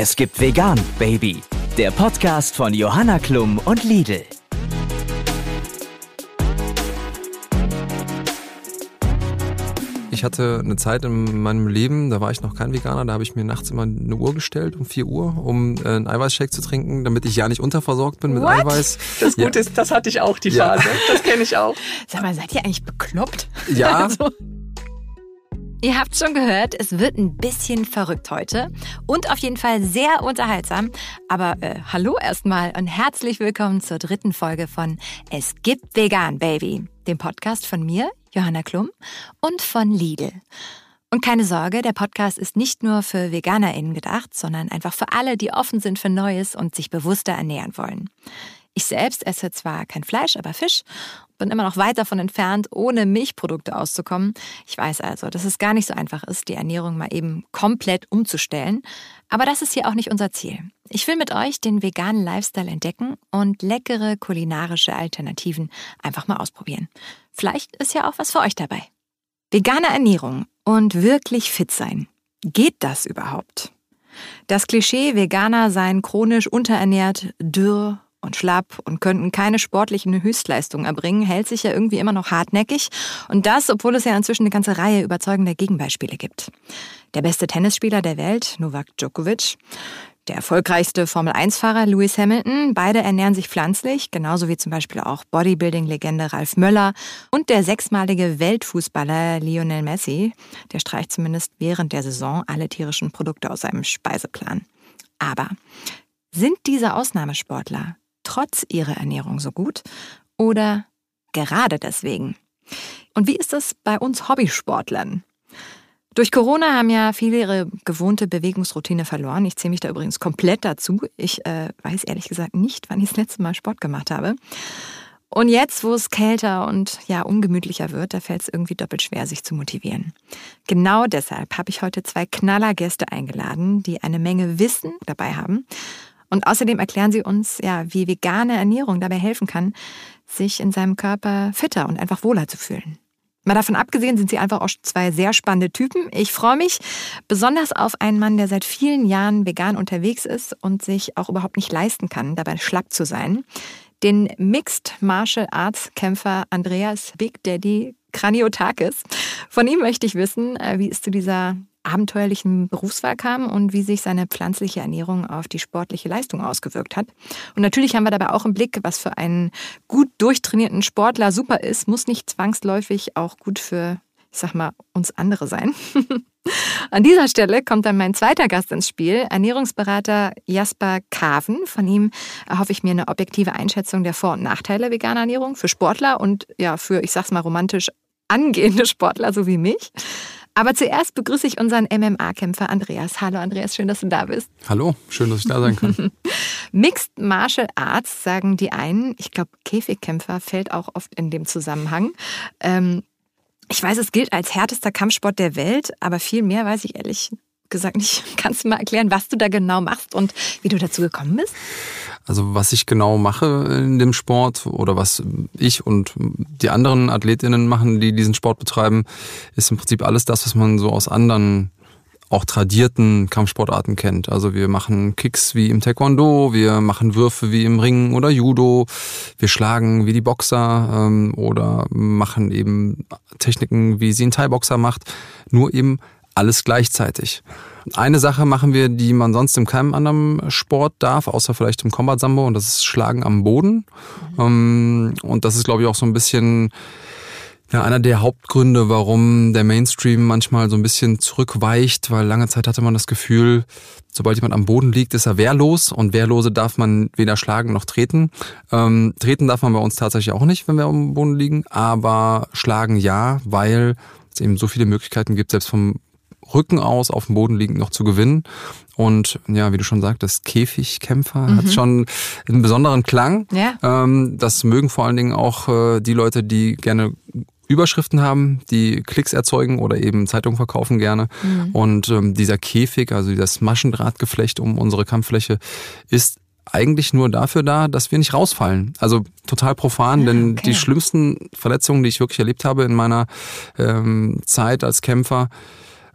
Es gibt Vegan, Baby. Der Podcast von Johanna Klum und Lidl. Ich hatte eine Zeit in meinem Leben, da war ich noch kein Veganer, da habe ich mir nachts immer eine Uhr gestellt um 4 Uhr, um äh, einen Eiweißshake zu trinken, damit ich ja nicht unterversorgt bin mit What? Eiweiß. Das Ja. Gute ist, das hatte ich auch die Ja. Phase. Das kenne ich auch. Sag mal, seid ihr eigentlich bekloppt? Ja, Also, ihr habt schon gehört, es wird ein bisschen verrückt heute und auf jeden Fall sehr unterhaltsam. Aber äh, hallo erstmal und herzlich willkommen zur dritten Folge von Es gibt Vegan, Baby, dem Podcast von mir, Johanna Klum, und von Lidl. Und keine Sorge, der Podcast ist nicht nur für VeganerInnen gedacht, sondern einfach für alle, die offen sind für Neues und sich bewusster ernähren wollen. Ich selbst esse zwar kein Fleisch, aber Fisch, bin immer noch weit davon entfernt, ohne Milchprodukte auszukommen. Ich weiß also, dass es gar nicht so einfach ist, die Ernährung mal eben komplett umzustellen. Aber das ist hier auch nicht unser Ziel. Ich will mit euch den veganen Lifestyle entdecken und leckere kulinarische Alternativen einfach mal ausprobieren. Vielleicht ist ja auch was für euch dabei. Vegane Ernährung und wirklich fit sein. Geht das überhaupt? Das Klischee, Veganer seien chronisch unterernährt, dürr und schlapp und könnten keine sportlichen Höchstleistungen erbringen, hält sich ja irgendwie immer noch hartnäckig. Und das, obwohl es ja inzwischen eine ganze Reihe überzeugender Gegenbeispiele gibt. Der beste Tennisspieler der Welt, Novak Djokovic, der erfolgreichste Formel-1-Fahrer Lewis Hamilton, beide ernähren sich pflanzlich, genauso wie zum Beispiel auch Bodybuilding-Legende Ralf Möller und der sechsmalige Weltfußballer Lionel Messi, der streicht zumindest während der Saison alle tierischen Produkte aus seinem Speiseplan. Aber sind diese Ausnahmesportler trotz ihrer Ernährung so gut oder gerade deswegen? Und wie ist es bei uns Hobbysportlern? Durch Corona haben ja viele ihre gewohnte Bewegungsroutine verloren. Ich zähle mich da übrigens komplett dazu. Ich äh, weiß ehrlich gesagt nicht, wann ich das letzte Mal Sport gemacht habe. Und jetzt, wo es kälter und ja ungemütlicher wird, da fällt es irgendwie doppelt schwer, sich zu motivieren. Genau deshalb habe ich heute zwei Knallergäste eingeladen, die eine Menge Wissen dabei haben. Und außerdem erklären sie uns, ja, wie vegane Ernährung dabei helfen kann, sich in seinem Körper fitter und einfach wohler zu fühlen. Mal davon abgesehen sind sie einfach auch zwei sehr spannende Typen. Ich freue mich besonders auf einen Mann, der seit vielen Jahren vegan unterwegs ist und sich auch überhaupt nicht leisten kann, dabei schlapp zu sein. Den Mixed Martial Arts Kämpfer Andreas Big Daddy Kraniotakis. Von ihm möchte ich wissen, äh, wie es zu dieser abenteuerlichen Berufswahl kam und wie sich seine pflanzliche Ernährung auf die sportliche Leistung ausgewirkt hat. Und natürlich haben wir dabei auch im Blick, was für einen gut durchtrainierten Sportler super ist, muss nicht zwangsläufig auch gut für, ich sag mal, uns andere sein. An dieser Stelle kommt dann mein zweiter Gast ins Spiel, Ernährungsberater Jasper Kaven. Von ihm erhoffe ich mir eine objektive Einschätzung der Vor- und Nachteile veganer Ernährung für Sportler und ja, für, ich sag's mal romantisch, angehende Sportler so wie mich. Aber zuerst begrüße ich unseren MMA-Kämpfer Andreas. Hallo Andreas, schön, dass du da bist. hallo, schön, dass ich da sein kann. Mixed Martial Arts sagen die einen. Ich glaube, Käfigkämpfer fällt auch oft in dem Zusammenhang. Ähm, ich weiß, es gilt als härtester Kampfsport der Welt, aber viel mehr weiß ich ehrlich gesagt nicht. Kannst du mal erklären, was du da genau machst und wie du dazu gekommen bist? Also was ich genau mache in dem Sport oder was ich und die anderen Athletinnen machen, die diesen Sport betreiben, ist im Prinzip alles das, was man so aus anderen auch tradierten Kampfsportarten kennt. Also wir machen Kicks wie im Taekwondo, wir machen Würfe wie im Ringen oder Judo, wir schlagen wie die Boxer ähm, oder machen eben Techniken, wie sie ein Thai-Boxer macht, nur eben alles gleichzeitig. Eine Sache machen wir, die man sonst in keinem anderen Sport darf, außer vielleicht im Combat Sambo, und das ist Schlagen am Boden. Ähm, und das ist, glaube ich, auch so ein bisschen ja, einer der Hauptgründe, warum der Mainstream manchmal so ein bisschen zurückweicht, weil lange Zeit hatte man das Gefühl, sobald jemand am Boden liegt, ist er wehrlos und Wehrlose darf man weder schlagen noch treten. Ähm, treten darf man bei uns tatsächlich auch nicht, wenn wir am Boden liegen, aber schlagen ja, weil es eben so viele Möglichkeiten gibt, selbst vom Rücken aus auf dem Boden liegend noch zu gewinnen. Und ja, wie du schon sagtest, Käfigkämpfer hat schon einen besonderen Klang. Ja. Ähm, das mögen vor allen Dingen auch äh, die Leute, die gerne Überschriften haben, die Klicks erzeugen oder eben Zeitungen verkaufen gerne. Und ähm, dieser Käfig, also dieses Maschendrahtgeflecht um unsere Kampffläche, ist eigentlich nur dafür da, dass wir nicht rausfallen. Also total profan, denn okay. die schlimmsten Verletzungen, die ich wirklich erlebt habe in meiner ähm, Zeit als Kämpfer,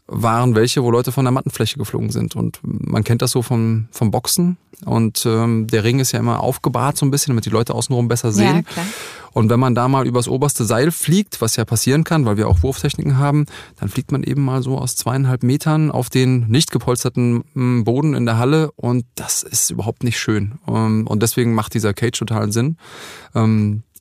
waren welche, wo Leute von der Mattenfläche geflogen sind. Und man kennt das so vom, vom Boxen. Und ähm, der Ring ist ja immer aufgebahrt so ein bisschen, damit die Leute außenrum besser sehen. Ja. Und wenn man da mal übers oberste Seil fliegt, was ja passieren kann, weil wir auch Wurftechniken haben, dann fliegt man eben mal so aus zweieinhalb Metern auf den nicht gepolsterten mm, Boden in der Halle und das ist überhaupt nicht schön. Ähm, Und deswegen macht dieser Cage total Sinn.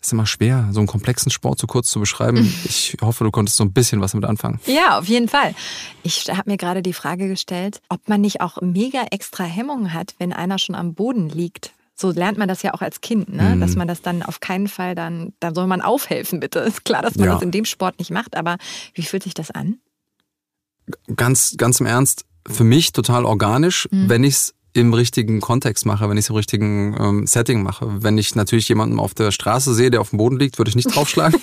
Ist immer schwer, so einen komplexen Sport so kurz zu beschreiben. Ich hoffe, du konntest so ein bisschen was damit anfangen. Ja, auf jeden Fall. Ich habe mir gerade die Frage gestellt, ob man nicht auch mega extra Hemmungen hat, wenn einer schon am Boden liegt. So lernt man das ja auch als Kind, Mhm. ne? dass man das dann auf keinen Fall dann, da soll man aufhelfen, bitte. Ist klar, dass man Ja. das in dem Sport nicht macht, aber wie fühlt sich das an? ganz, ganz im Ernst, für mich total organisch, wenn ich es im richtigen Kontext mache, wenn ich es im richtigen ähm, Setting mache. Wenn ich natürlich jemanden auf der Straße sehe, der auf dem Boden liegt, würde ich nicht draufschlagen.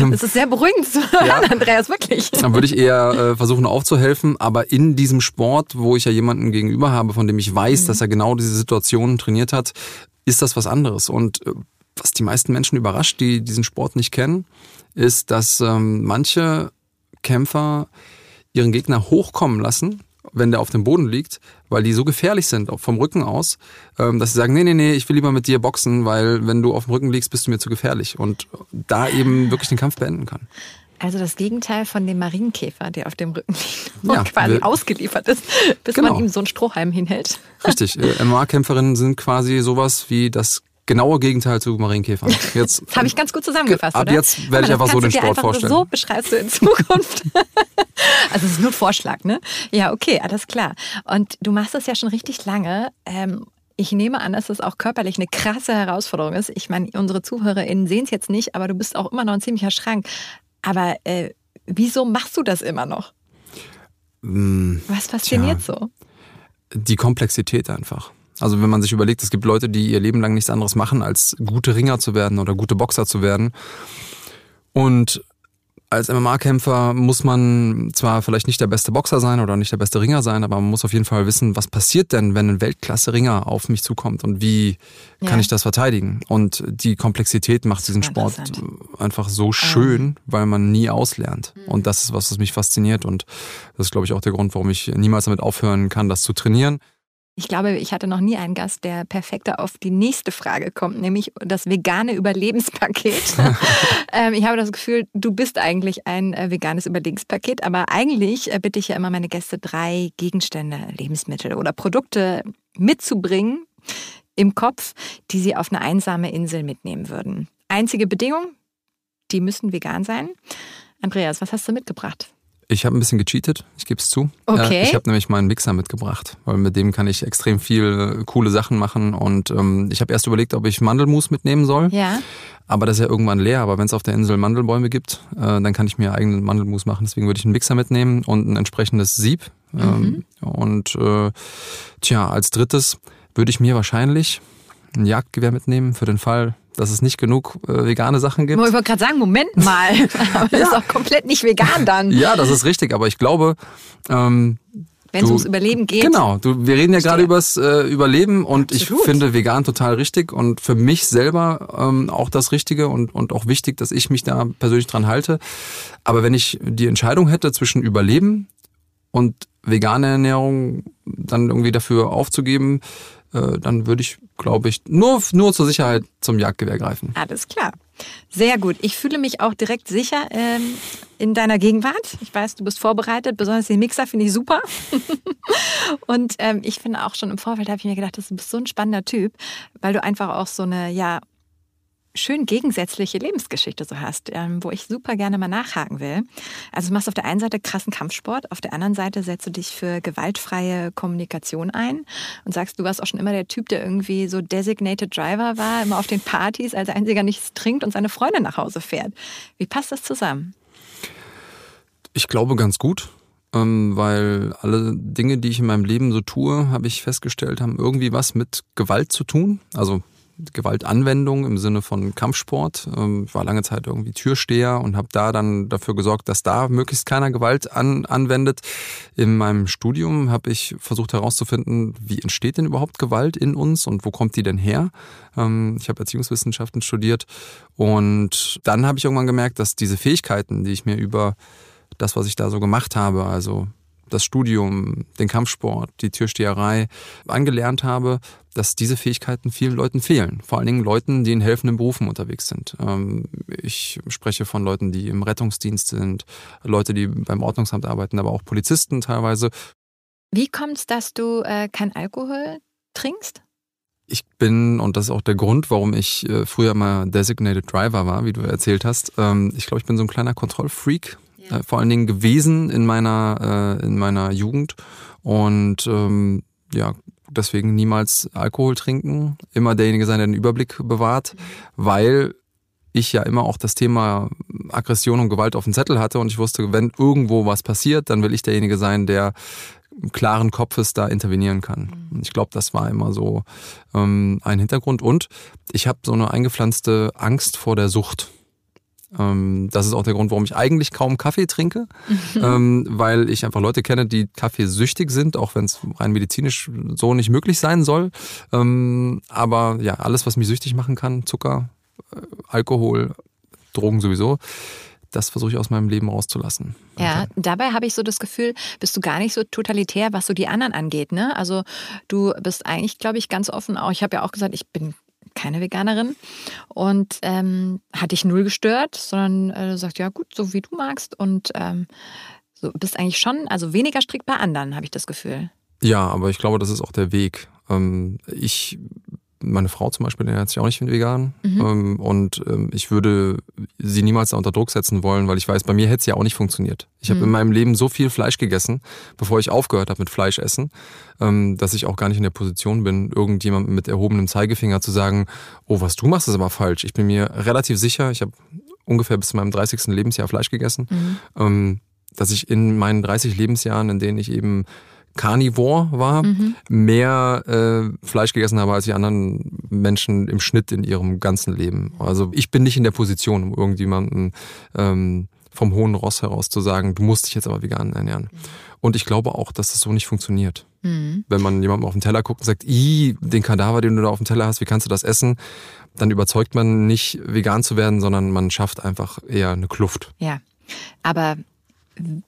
ähm, Das ist sehr beruhigend zu hören, Andreas, wirklich. dann würde ich eher äh, versuchen aufzuhelfen. Aber in diesem Sport, wo ich ja jemanden gegenüber habe, von dem ich weiß, dass er genau diese Situationen trainiert hat, ist das was anderes. Und äh, was die meisten Menschen überrascht, die diesen Sport nicht kennen, ist, dass ähm, manche Kämpfer ihren Gegner hochkommen lassen, wenn der auf dem Boden liegt, weil die so gefährlich sind, auch vom Rücken aus, ähm, dass sie sagen, nee, nee, nee, ich will lieber mit dir boxen, weil wenn du auf dem Rücken liegst, bist du mir zu gefährlich. Und da eben wirklich den Kampf beenden kann. Also das Gegenteil von dem Marienkäfer, der auf dem Rücken liegt und Ja, quasi ausgeliefert ist, bis Genau. man ihm so einen Strohhalm hinhält. Richtig, äh, MMA-Kämpferinnen sind quasi sowas wie das genaue Gegenteil zu Marienkäfern. Jetzt, Das habe ich ganz gut zusammengefasst, Ab oder? jetzt werde ich einfach so den Sport vorstellen. So beschreibst du in Zukunft. also es ist nur Vorschlag, ne? Ja, okay, alles klar. Und du machst das ja schon richtig lange. Ähm, ich nehme an, dass das auch körperlich eine krasse Herausforderung ist. Ich meine, unsere ZuhörerInnen sehen es jetzt nicht, aber du bist auch immer noch ein ziemlicher Schrank. Aber äh, wieso machst du das immer noch? Was fasziniert so? die Komplexität einfach. Also wenn man sich überlegt, es gibt Leute, die ihr Leben lang nichts anderes machen, als gute Ringer zu werden oder gute Boxer zu werden. Und als MMA-Kämpfer muss man zwar vielleicht nicht der beste Boxer sein oder nicht der beste Ringer sein, aber man muss auf jeden Fall wissen, was passiert denn, wenn ein Weltklasse-Ringer auf mich zukommt und wie kann Ja. ich das verteidigen? Und die Komplexität macht diesen Sport einfach so schön, weil man nie auslernt. Und das ist was, was mich fasziniert und das ist, glaube ich, auch der Grund, warum ich niemals damit aufhören kann, das zu trainieren. Ich glaube, ich hatte noch nie einen Gast, der perfekter auf die nächste Frage kommt, nämlich das vegane Überlebenspaket. ähm, ich habe das Gefühl, du bist eigentlich ein äh, veganes Überlebenspaket, aber eigentlich äh, bitte ich ja immer meine Gäste, drei Gegenstände, Lebensmittel oder Produkte mitzubringen im Kopf, die sie auf eine einsame Insel mitnehmen würden. Einzige Bedingung, die müssen vegan sein. Andreas, was hast du mitgebracht? Ich habe ein bisschen gecheatet, ich gebe es zu. Okay. Äh, Ich habe nämlich meinen Mixer mitgebracht, weil mit dem kann ich extrem viel äh, coole Sachen machen. Und ähm, ich habe erst überlegt, ob ich Mandelmus mitnehmen soll. Ja. Aber das ist ja irgendwann leer. Aber wenn es auf der Insel Mandelbäume gibt, äh, dann kann ich mir eigenen Mandelmus machen. Deswegen würde ich einen Mixer mitnehmen und ein entsprechendes Sieb. Ähm, und äh, tja, als drittes würde ich mir wahrscheinlich ein Jagdgewehr mitnehmen für den Fall, dass es nicht genug äh, vegane Sachen gibt. Ich wollte gerade sagen, Moment mal. Aber das ist auch komplett nicht vegan dann. Ja, das ist richtig. Aber ich glaube, ähm, Wenn es ums Überleben geht. Genau, du, wir reden ja gerade übers äh, Überleben und Absolut. ich finde vegan total richtig und für mich selber ähm, auch das Richtige und, und auch wichtig, dass ich mich da persönlich dran halte. Aber wenn ich die Entscheidung hätte zwischen Überleben und vegane Ernährung dann irgendwie dafür aufzugeben, äh, dann würde ich, glaube ich, nur, nur zur Sicherheit zum Jagdgewehr greifen. Alles klar. Sehr gut. Ich fühle mich auch direkt sicher ähm, in deiner Gegenwart. Ich weiß, du bist vorbereitet. Besonders den Mixer finde ich super. Und ähm, ich finde auch schon im Vorfeld habe ich mir gedacht, du bist so ein spannender Typ, weil du einfach auch so eine, ja, schön gegensätzliche Lebensgeschichte so hast, ähm, wo ich super gerne mal nachhaken will. Also du machst auf der einen Seite krassen Kampfsport, auf der anderen Seite setzt du dich für gewaltfreie Kommunikation ein und sagst, du warst auch schon immer der Typ, der irgendwie so designated Driver war, immer auf den Partys, als einziger nichts trinkt und seine Freundin nach Hause fährt. Wie passt das zusammen? Ich glaube ganz gut, ähm, weil alle Dinge, die ich in meinem Leben so tue, habe ich festgestellt, haben irgendwie was mit Gewalt zu tun. Also Gewaltanwendung im Sinne von Kampfsport. Ähm, Ich war lange Zeit irgendwie Türsteher und habe da dann dafür gesorgt, dass da möglichst keiner Gewalt an, anwendet. In meinem Studium habe ich versucht herauszufinden, wie entsteht denn überhaupt Gewalt in uns und wo kommt die denn her? Ähm, Ich habe Erziehungswissenschaften studiert und dann habe ich irgendwann gemerkt, dass diese Fähigkeiten, die ich mir über das, was ich da so gemacht habe, also das Studium, den Kampfsport, die Türsteherei angelernt habe, dass diese Fähigkeiten vielen Leuten fehlen. Vor allen Dingen Leuten, die in helfenden Berufen unterwegs sind. Ähm, ich spreche von Leuten, die im Rettungsdienst sind, Leute, die beim Ordnungsamt arbeiten, aber auch Polizisten teilweise. Wie kommt es, dass du äh, kein Alkohol trinkst? Ich bin, und das ist auch der Grund, warum ich äh, früher mal Designated Driver war, wie du erzählt hast. Ähm, ich glaube, ich bin so ein kleiner Kontrollfreak, äh, vor allen Dingen gewesen in meiner, äh, in meiner Jugend. Und ähm, ja, deswegen niemals Alkohol trinken, immer derjenige sein, der den Überblick bewahrt, weil ich ja immer auch das Thema Aggression und Gewalt auf dem Zettel hatte und ich wusste, wenn irgendwo was passiert, dann will ich derjenige sein, der klaren Kopfes da intervenieren kann. Und ich glaube, das war immer so ähm, ein Hintergrund. Und ich habe so eine eingepflanzte Angst vor der Sucht. Ähm, das ist auch der Grund, warum ich eigentlich kaum Kaffee trinke, ähm, weil ich einfach Leute kenne, die kaffeesüchtig sind, auch wenn es rein medizinisch so nicht möglich sein soll. Ähm, aber ja, alles, was mich süchtig machen kann, Zucker, äh, Alkohol, Drogen sowieso, das versuche ich aus meinem Leben rauszulassen. Ja, okay. dabei habe ich so das Gefühl, bist du gar nicht so totalitär, was so die anderen angeht. Ne? Also du bist eigentlich, glaube ich, ganz offen auch. Ich habe ja auch gesagt, ich bin keine Veganerin und ähm, hat dich null gestört, sondern äh, sagt, ja gut, so wie du magst und ähm, so bist eigentlich schon, also weniger strikt bei anderen, habe ich das Gefühl. Ja, aber ich glaube, das ist auch der Weg. Ähm, ich meine Frau zum Beispiel ernährt sich auch nicht vegan. Mhm. Ähm, und ähm, ich würde sie niemals unter Druck setzen wollen, weil ich weiß, bei mir hätte es ja auch nicht funktioniert. Ich mhm. habe in meinem Leben so viel Fleisch gegessen, bevor ich aufgehört habe mit Fleischessen, ähm, dass ich auch gar nicht in der Position bin, irgendjemandem mit erhobenem Zeigefinger zu sagen, oh, was du machst, ist aber falsch. Ich bin mir relativ sicher, ich habe ungefähr bis zu meinem 30. Lebensjahr Fleisch gegessen, mhm. dass ich in meinen 30 Lebensjahren, in denen ich eben Carnivore war, mhm. mehr äh, Fleisch gegessen habe als die anderen Menschen im Schnitt in ihrem ganzen Leben. Also ich bin nicht in der Position, um irgendjemanden ähm, vom hohen Ross heraus zu sagen, du musst dich jetzt aber vegan ernähren. Mhm. Und ich glaube auch, dass das so nicht funktioniert. Mhm. Wenn man jemandem auf den Teller guckt und sagt, i, den Kadaver, den du da auf dem Teller hast, wie kannst du das essen? Dann überzeugt man nicht, vegan zu werden, sondern man schafft einfach eher eine Kluft. Ja, aber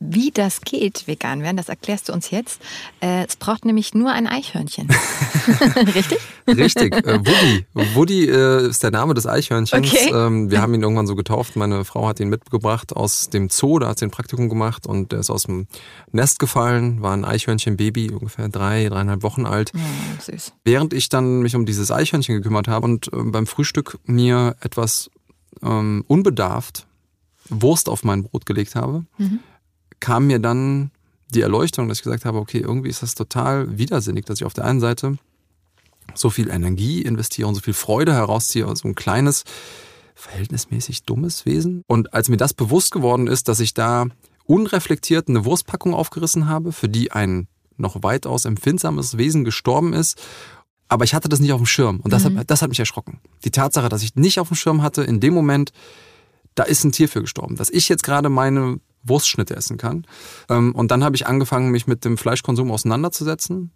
wie das geht, vegan werden, das erklärst du uns jetzt. Äh, es braucht nämlich nur ein Eichhörnchen. Richtig? Richtig. Äh, Woody. Woody äh, ist der Name des Eichhörnchens. Okay. Ähm, wir haben ihn irgendwann so getauft. Meine Frau hat ihn mitgebracht aus dem Zoo. Da hat sie ein Praktikum gemacht und der ist aus dem Nest gefallen. War ein Eichhörnchen-Baby, ungefähr drei, dreieinhalb Wochen alt. Ja, süß. Während ich dann mich um dieses Eichhörnchen gekümmert habe und beim Frühstück mir etwas ähm, unbedarft Wurst auf mein Brot gelegt habe, mhm kam mir dann die Erleuchtung, dass ich gesagt habe, okay, irgendwie ist das total widersinnig, dass ich auf der einen Seite so viel Energie investiere und so viel Freude herausziehe aus so ein kleines, verhältnismäßig dummes Wesen. Und als mir das bewusst geworden ist, dass ich da unreflektiert eine Wurstpackung aufgerissen habe, für die ein noch weitaus empfindsames Wesen gestorben ist aber ich hatte das nicht auf dem Schirm und das, mhm. hat, das hat mich erschrocken. Die Tatsache, dass ich nicht auf dem Schirm hatte, in dem Moment, da ist ein Tier für gestorben. Dass ich jetzt gerade meine Wurstschnitte essen kann. Ähm, und dann habe ich angefangen, mich mit dem Fleischkonsum auseinanderzusetzen.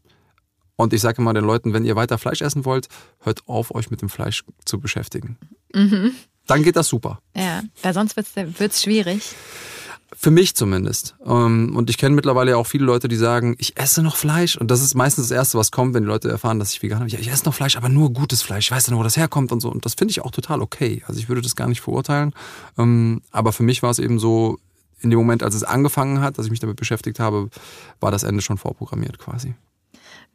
Und ich sage immer den Leuten, wenn ihr weiter Fleisch essen wollt, hört auf, euch mit dem Fleisch zu beschäftigen. Mhm. Dann geht das super. Ja, weil sonst wird es schwierig. Für mich zumindest. Ähm, und ich kenne mittlerweile auch viele Leute, die sagen, ich esse noch Fleisch. Und das ist meistens das Erste, was kommt, wenn die Leute erfahren, dass ich vegan bin. Ja, ich esse noch Fleisch, aber nur gutes Fleisch. Ich weiß dann, wo das herkommt und so. Und das finde ich auch total okay. Also ich würde das gar nicht verurteilen. Ähm, aber für mich war es eben so, in dem Moment, als es angefangen hat, dass ich mich damit beschäftigt habe, war das Ende schon vorprogrammiert quasi.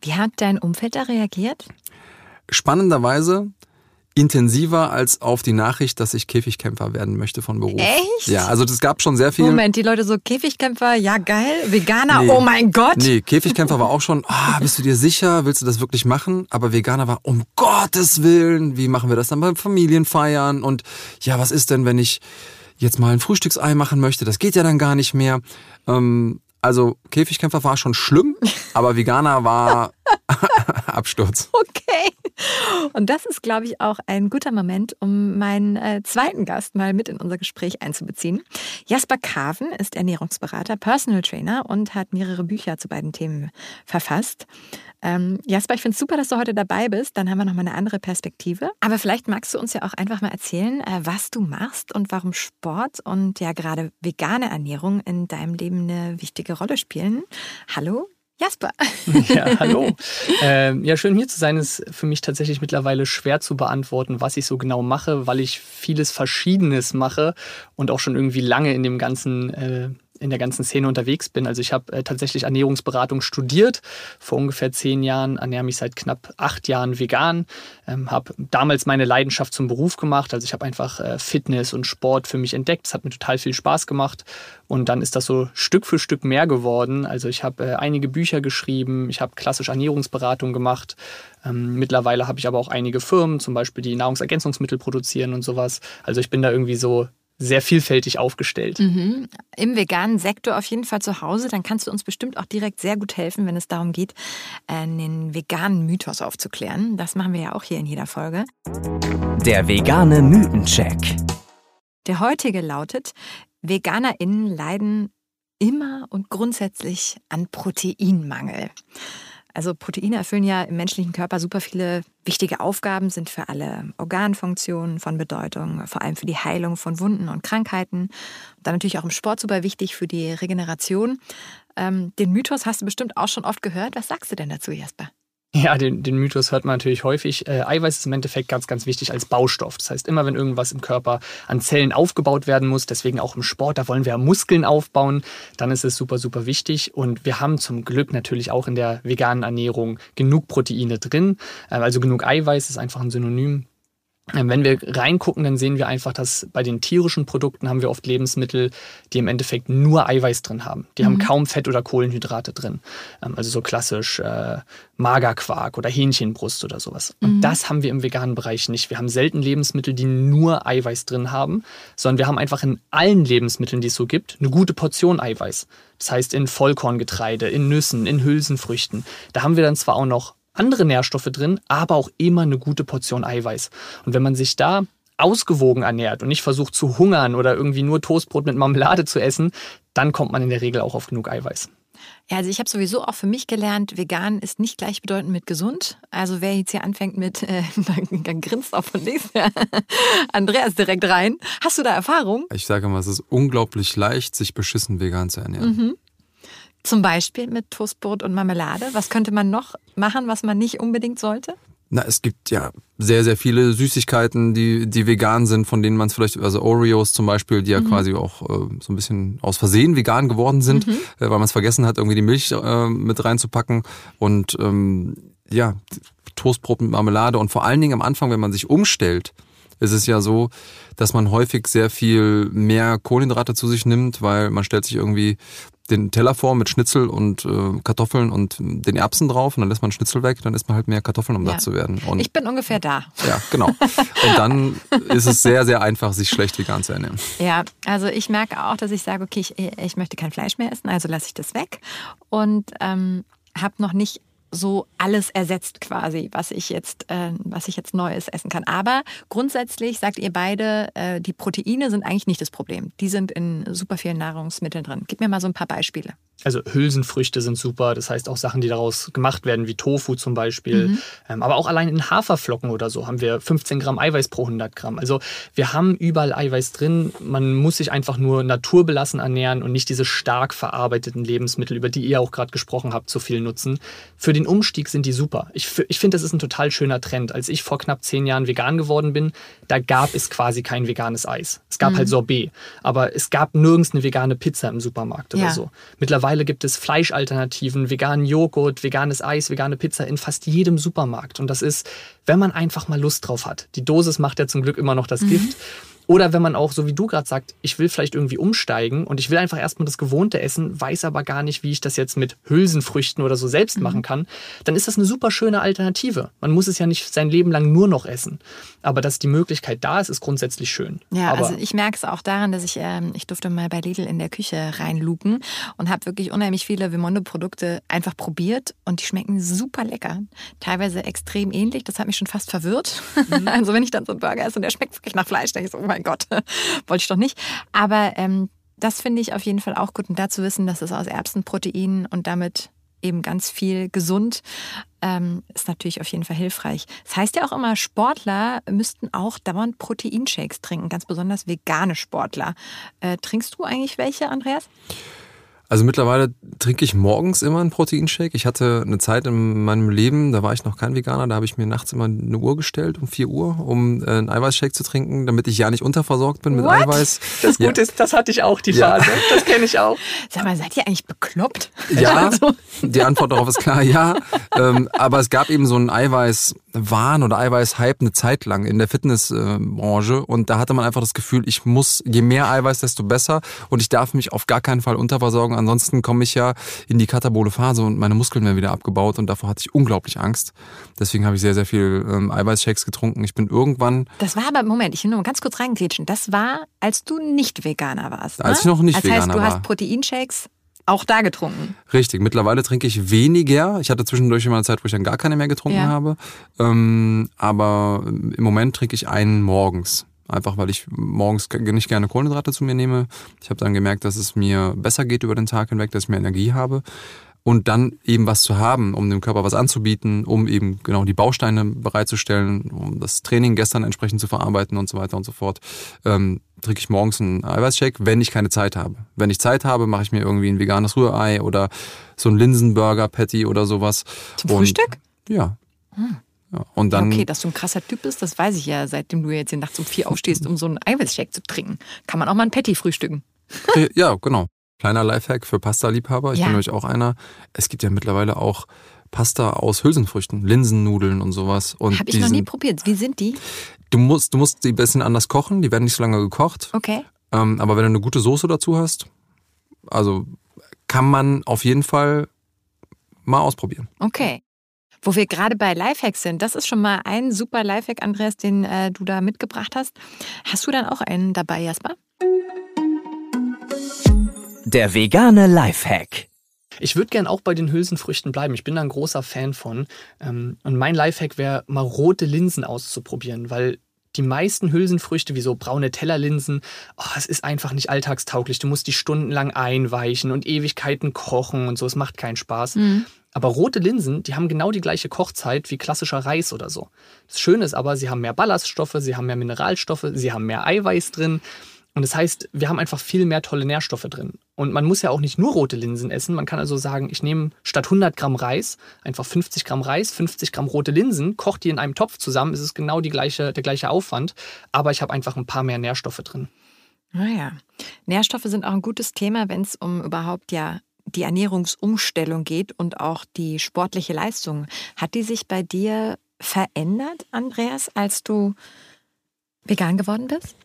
Wie hat dein Umfeld da reagiert? Spannenderweise intensiver als auf die Nachricht, dass ich Käfigkämpfer werden möchte von Beruf. Echt? Ja, also das gab schon sehr viel. Moment, die Leute so Käfigkämpfer, ja geil, Veganer, nee, oh mein Gott. Nee, Käfigkämpfer war auch schon, ah, bist du dir sicher, willst du das wirklich machen? Aber Veganer war, um Gottes Willen, wie machen wir das dann beim Familienfeiern? Und ja, was ist denn, wenn ich jetzt mal ein Frühstücksei machen möchte, das geht ja dann gar nicht mehr. Ähm, also Käfigkämpfer war schon schlimm, aber Veganer war Absturz. Okay. Und das ist, glaube ich, auch ein guter Moment, um meinen äh, zweiten Gast mal mit in unser Gespräch einzubeziehen. Jasper Kaven ist Ernährungsberater, Personal Trainer und hat mehrere Bücher zu beiden Themen verfasst. Ähm, Jasper, ich finde es super, dass du heute dabei bist. Dann haben wir nochmal eine andere Perspektive. Aber vielleicht magst du uns ja auch einfach mal erzählen, äh, was du machst und warum Sport und ja gerade vegane Ernährung in deinem Leben eine wichtige Rolle spielen. Hallo, Jasper. Ja, hallo. ähm, ja, schön hier zu sein ist für mich tatsächlich mittlerweile schwer zu beantworten, was ich so genau mache, weil ich vieles Verschiedenes mache und auch schon irgendwie lange in dem ganzen äh, in der ganzen Szene unterwegs bin. Also ich habe äh, tatsächlich Ernährungsberatung studiert vor ungefähr zehn Jahren, ernähre mich seit knapp acht Jahren vegan, ähm, habe damals meine Leidenschaft zum Beruf gemacht. Also ich habe einfach äh, Fitness und Sport für mich entdeckt. Es hat mir total viel Spaß gemacht und dann ist das so Stück für Stück mehr geworden. Also ich habe äh, einige Bücher geschrieben, ich habe klassisch Ernährungsberatung gemacht. Ähm, mittlerweile habe ich aber auch einige Firmen, zum Beispiel die Nahrungsergänzungsmittel produzieren und sowas. Also ich bin da irgendwie so sehr vielfältig aufgestellt. Mhm. Im veganen Sektor auf jeden Fall zu Hause, dann kannst du uns bestimmt auch direkt sehr gut helfen, wenn es darum geht, einen veganen Mythos aufzuklären. Das machen wir ja auch hier in jeder Folge. Der vegane Mythencheck. Der heutige lautet, VeganerInnen leiden immer und grundsätzlich an Proteinmangel. Also Proteine erfüllen ja im menschlichen Körper super viele wichtige Aufgaben, sind für alle Organfunktionen von Bedeutung, vor allem für die Heilung von Wunden und Krankheiten. Und dann natürlich auch im Sport super wichtig für die Regeneration. Ähm, den Mythos hast du bestimmt auch schon oft gehört. Was sagst du denn dazu, Jasper? Ja, den, den Mythos hört man natürlich häufig. Äh, Eiweiß ist im Endeffekt ganz, ganz wichtig als Baustoff. Das heißt, immer wenn irgendwas im Körper an Zellen aufgebaut werden muss, deswegen auch im Sport, da wollen wir Muskeln aufbauen, dann ist es super, super wichtig. Und wir haben zum Glück natürlich auch in der veganen Ernährung genug Proteine drin. Äh, also genug Eiweiß ist einfach ein Synonym wenn wir reingucken, dann sehen wir einfach, dass bei den tierischen Produkten haben wir oft Lebensmittel, die im Endeffekt nur Eiweiß drin haben. Die mhm. haben kaum Fett oder Kohlenhydrate drin. Ähm, also so klassisch äh, Magerquark oder Hähnchenbrust oder sowas. Und mhm. das haben wir im veganen Bereich nicht. Wir haben selten Lebensmittel, die nur Eiweiß drin haben, sondern wir haben einfach in allen Lebensmitteln, die es so gibt, eine gute Portion Eiweiß. Das heißt in Vollkorngetreide, in Nüssen, in Hülsenfrüchten. Da haben wir dann zwar auch noch andere Nährstoffe drin, aber auch immer eine gute Portion Eiweiß. Und wenn man sich da ausgewogen ernährt und nicht versucht zu hungern oder irgendwie nur Toastbrot mit Marmelade zu essen, dann kommt man in der Regel auch auf genug Eiweiß. Ja, also ich habe sowieso auch für mich gelernt, vegan ist nicht gleichbedeutend mit gesund. Also wer jetzt hier anfängt mit, äh, dann, dann grinst auch von links. Andreas direkt rein. Hast du da Erfahrung? Ich sage mal, es ist unglaublich leicht, sich beschissen vegan zu ernähren. Mhm. Zum Beispiel mit Toastbrot und Marmelade. Was könnte man noch machen, was man nicht unbedingt sollte? Na, es gibt ja sehr, sehr viele Süßigkeiten, die, die vegan sind, von denen man es vielleicht, also Oreos zum Beispiel, die ja mhm. quasi auch äh, so ein bisschen aus Versehen vegan geworden sind, mhm. äh, weil man es vergessen hat, irgendwie die Milch äh, mit reinzupacken. Und ähm, ja, Toastbrot mit Marmelade und vor allen Dingen am Anfang, wenn man sich umstellt, ist es ja so, dass man häufig sehr viel mehr Kohlenhydrate zu sich nimmt, weil man stellt sich irgendwie den Teller vor mit Schnitzel und äh, Kartoffeln und den Erbsen drauf und dann lässt man Schnitzel weg, dann isst man halt mehr Kartoffeln, um ja. satt zu werden. Und ich bin ungefähr da. Ja, genau. Und dann ist es sehr, sehr einfach, sich schlecht vegan zu ernähren. Ja, also ich merke auch, dass ich sage, okay, ich, ich möchte kein Fleisch mehr essen, also lasse ich das weg und ähm, habe noch nicht so alles ersetzt quasi, was ich jetzt, äh, was ich jetzt Neues essen kann. Aber grundsätzlich sagt ihr beide, äh, die Proteine sind eigentlich nicht das Problem. Die sind in super vielen Nahrungsmitteln drin. Gib mir mal so ein paar Beispiele. Also Hülsenfrüchte sind super, das heißt auch Sachen, die daraus gemacht werden, wie Tofu zum Beispiel. Mhm. Ähm, aber auch allein in Haferflocken oder so haben wir 15 Gramm Eiweiß pro 100 Gramm. Also wir haben überall Eiweiß drin. Man muss sich einfach nur naturbelassen ernähren und nicht diese stark verarbeiteten Lebensmittel, über die ihr auch gerade gesprochen habt, zu viel nutzen. Für den Umstieg sind die super. Ich, ich finde, das ist ein total schöner Trend. Als ich vor knapp zehn Jahren vegan geworden bin, da gab es quasi kein veganes Eis. Es gab mhm. halt Sorbet, aber es gab nirgends eine vegane Pizza im Supermarkt oder ja. so. Mittlerweile Mittlerweile gibt es Fleischalternativen, veganen Joghurt, veganes Eis, vegane Pizza in fast jedem Supermarkt. Und das ist, wenn man einfach mal Lust drauf hat. Die Dosis macht ja zum Glück immer noch das mhm. Gift. Oder wenn man auch, so wie du gerade sagst, ich will vielleicht irgendwie umsteigen und ich will einfach erstmal das Gewohnte essen, weiß aber gar nicht, wie ich das jetzt mit Hülsenfrüchten oder so selbst mhm. machen kann, dann ist das eine super schöne Alternative. Man muss es ja nicht sein Leben lang nur noch essen. Aber dass die Möglichkeit da ist, ist grundsätzlich schön. Ja, aber also ich merke es auch daran, dass ich, ähm, ich durfte mal bei Lidl in der Küche reinluken und habe wirklich unheimlich viele Vimondo-Produkte einfach probiert und die schmecken super lecker. Teilweise extrem ähnlich, das hat mich schon fast verwirrt. Mhm. also wenn ich dann so einen Burger esse und der schmeckt wirklich nach Fleisch, denke ich so, oh mein mein Gott, wollte ich doch nicht. Aber ähm, das finde ich auf jeden Fall auch gut. Und dazu wissen, dass es aus Erbsenproteinen und damit eben ganz viel gesund. Ähm, ist natürlich auf jeden Fall hilfreich. Das heißt ja auch immer, Sportler müssten auch dauernd Proteinshakes trinken, ganz besonders vegane Sportler. Äh, trinkst du eigentlich welche, Andreas? Also mittlerweile trinke ich morgens immer einen Proteinshake. Ich hatte eine Zeit in meinem Leben, da war ich noch kein Veganer, da habe ich mir nachts immer eine Uhr gestellt um 4 Uhr, um äh, einen Eiweißshake zu trinken, damit ich ja nicht unterversorgt bin mit What? Eiweiß. Das Ja. Gute ist, das hatte ich auch die Ja. Phase. Das kenne ich auch. Sag mal, seid ihr eigentlich bekloppt? Ja, Also, die Antwort darauf ist klar, ja. Ähm, aber es gab eben so einen Eiweißwahn oder Eiweißhype eine Zeit lang in der Fitnessbranche und da hatte man einfach das Gefühl, ich muss, je mehr Eiweiß, desto besser und ich darf mich auf gar keinen Fall unterversorgen, ansonsten komme ich ja in die katabole Phase und meine Muskeln werden wieder abgebaut und davor hatte ich unglaublich Angst. Deswegen habe ich sehr, sehr viel ähm, Eiweißshakes getrunken. Ich bin irgendwann das war aber, Moment, ich will nur mal ganz kurz reingrätschen. Das war, als du nicht Veganer warst. Als ne? ich noch nicht das Veganer heißt, du war. hast Proteinshakes auch da getrunken. Richtig, mittlerweile trinke ich weniger. Ich hatte zwischendurch immer eine Zeit, wo ich dann gar keine mehr getrunken Ja. habe. Ähm, aber im Moment trinke ich einen morgens. Einfach weil ich morgens ge- nicht gerne Kohlenhydrate zu mir nehme. Ich habe dann gemerkt, dass es mir besser geht über den Tag hinweg, dass ich mehr Energie habe. Und dann eben was zu haben, um dem Körper was anzubieten, um eben genau die Bausteine bereitzustellen, um das Training gestern entsprechend zu verarbeiten und so weiter und so fort, ähm, trinke ich morgens einen Eiweißshake, wenn ich keine Zeit habe. Wenn ich Zeit habe, mache ich mir irgendwie ein veganes Rührei oder so ein Linsenburger-Patty oder sowas. Zum Und- Frühstück? Ja. Ja. Und dann, okay, dass du ein krasser Typ bist, das weiß ich ja, seitdem du jetzt hier nachts um vier aufstehst, um so einen Eiweißshake zu trinken. Kann man auch mal ein Patty frühstücken. ja, genau. Kleiner Lifehack für Pasta-Liebhaber. Ich Ja. bin nämlich auch einer. Es gibt ja mittlerweile auch Pasta aus Hülsenfrüchten, Linsennudeln und sowas. Und Habe ich noch nie probiert. Wie sind die? Du musst, du musst die ein bisschen anders kochen. Die werden nicht so lange gekocht. Okay. Ähm, aber wenn du eine gute Soße dazu hast, also kann man auf jeden Fall mal ausprobieren. Okay. Wo wir gerade bei Lifehacks sind, das ist schon mal ein super Lifehack, Andreas, den äh, du da mitgebracht hast. Hast du dann auch einen dabei, Jasper? Der vegane Lifehack. Ich würde gern auch bei den Hülsenfrüchten bleiben. Ich bin da ein großer Fan von. Ähm, Und mein Lifehack wäre, mal rote Linsen auszuprobieren, weil die meisten Hülsenfrüchte, wie so braune Tellerlinsen, oh, es ist einfach nicht alltagstauglich. Du musst die stundenlang einweichen und Ewigkeiten kochen und so. Es macht keinen Spaß. Aber rote Linsen, die haben genau die gleiche Kochzeit wie klassischer Reis oder so. Das Schöne ist aber, sie haben mehr Ballaststoffe, sie haben mehr Mineralstoffe, sie haben mehr Eiweiß drin. Und das heißt, wir haben einfach viel mehr tolle Nährstoffe drin. Und man muss ja auch nicht nur rote Linsen essen. Man kann also sagen, ich nehme statt 100 Gramm Reis einfach 50 Gramm Reis, 50 Gramm rote Linsen, koche die in einem Topf zusammen. Es ist genau die gleiche, der gleiche Aufwand, aber ich habe einfach ein paar mehr Nährstoffe drin. Naja. Nährstoffe sind auch ein gutes Thema, wenn es um überhaupt ja die Ernährungsumstellung geht und auch die sportliche Leistung. Hat die sich bei dir verändert, Andreas, als du vegan geworden bist?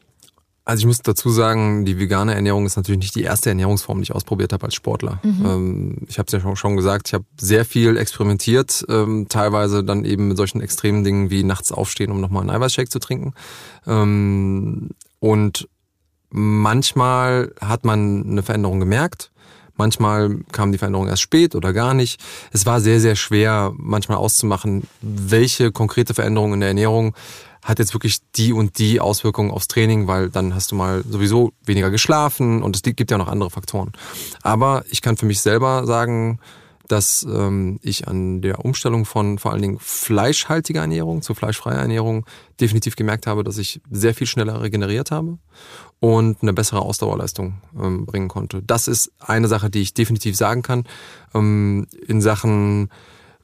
Also ich muss dazu sagen, die vegane Ernährung ist natürlich nicht die erste Ernährungsform, die ich ausprobiert habe als Sportler. Ähm, ich habe es ja schon, schon gesagt, ich habe sehr viel experimentiert, ähm, teilweise dann eben mit solchen extremen Dingen wie nachts aufstehen, um nochmal einen Eiweißshake zu trinken. Ähm, und manchmal hat man eine Veränderung gemerkt. Manchmal kam die Veränderung erst spät oder gar nicht. Es war sehr, sehr schwer, manchmal auszumachen, welche konkrete Veränderung in der Ernährung hat jetzt wirklich die und die Auswirkungen aufs Training, weil dann hast du mal sowieso weniger geschlafen und es gibt ja noch andere Faktoren. Aber ich kann für mich selber sagen, dass ähm, ich an der Umstellung von vor allen Dingen fleischhaltiger Ernährung zu fleischfreier Ernährung definitiv gemerkt habe, dass ich sehr viel schneller regeneriert habe und eine bessere Ausdauerleistung ähm, bringen konnte. Das ist eine Sache, die ich definitiv sagen kann. Ähm, in Sachen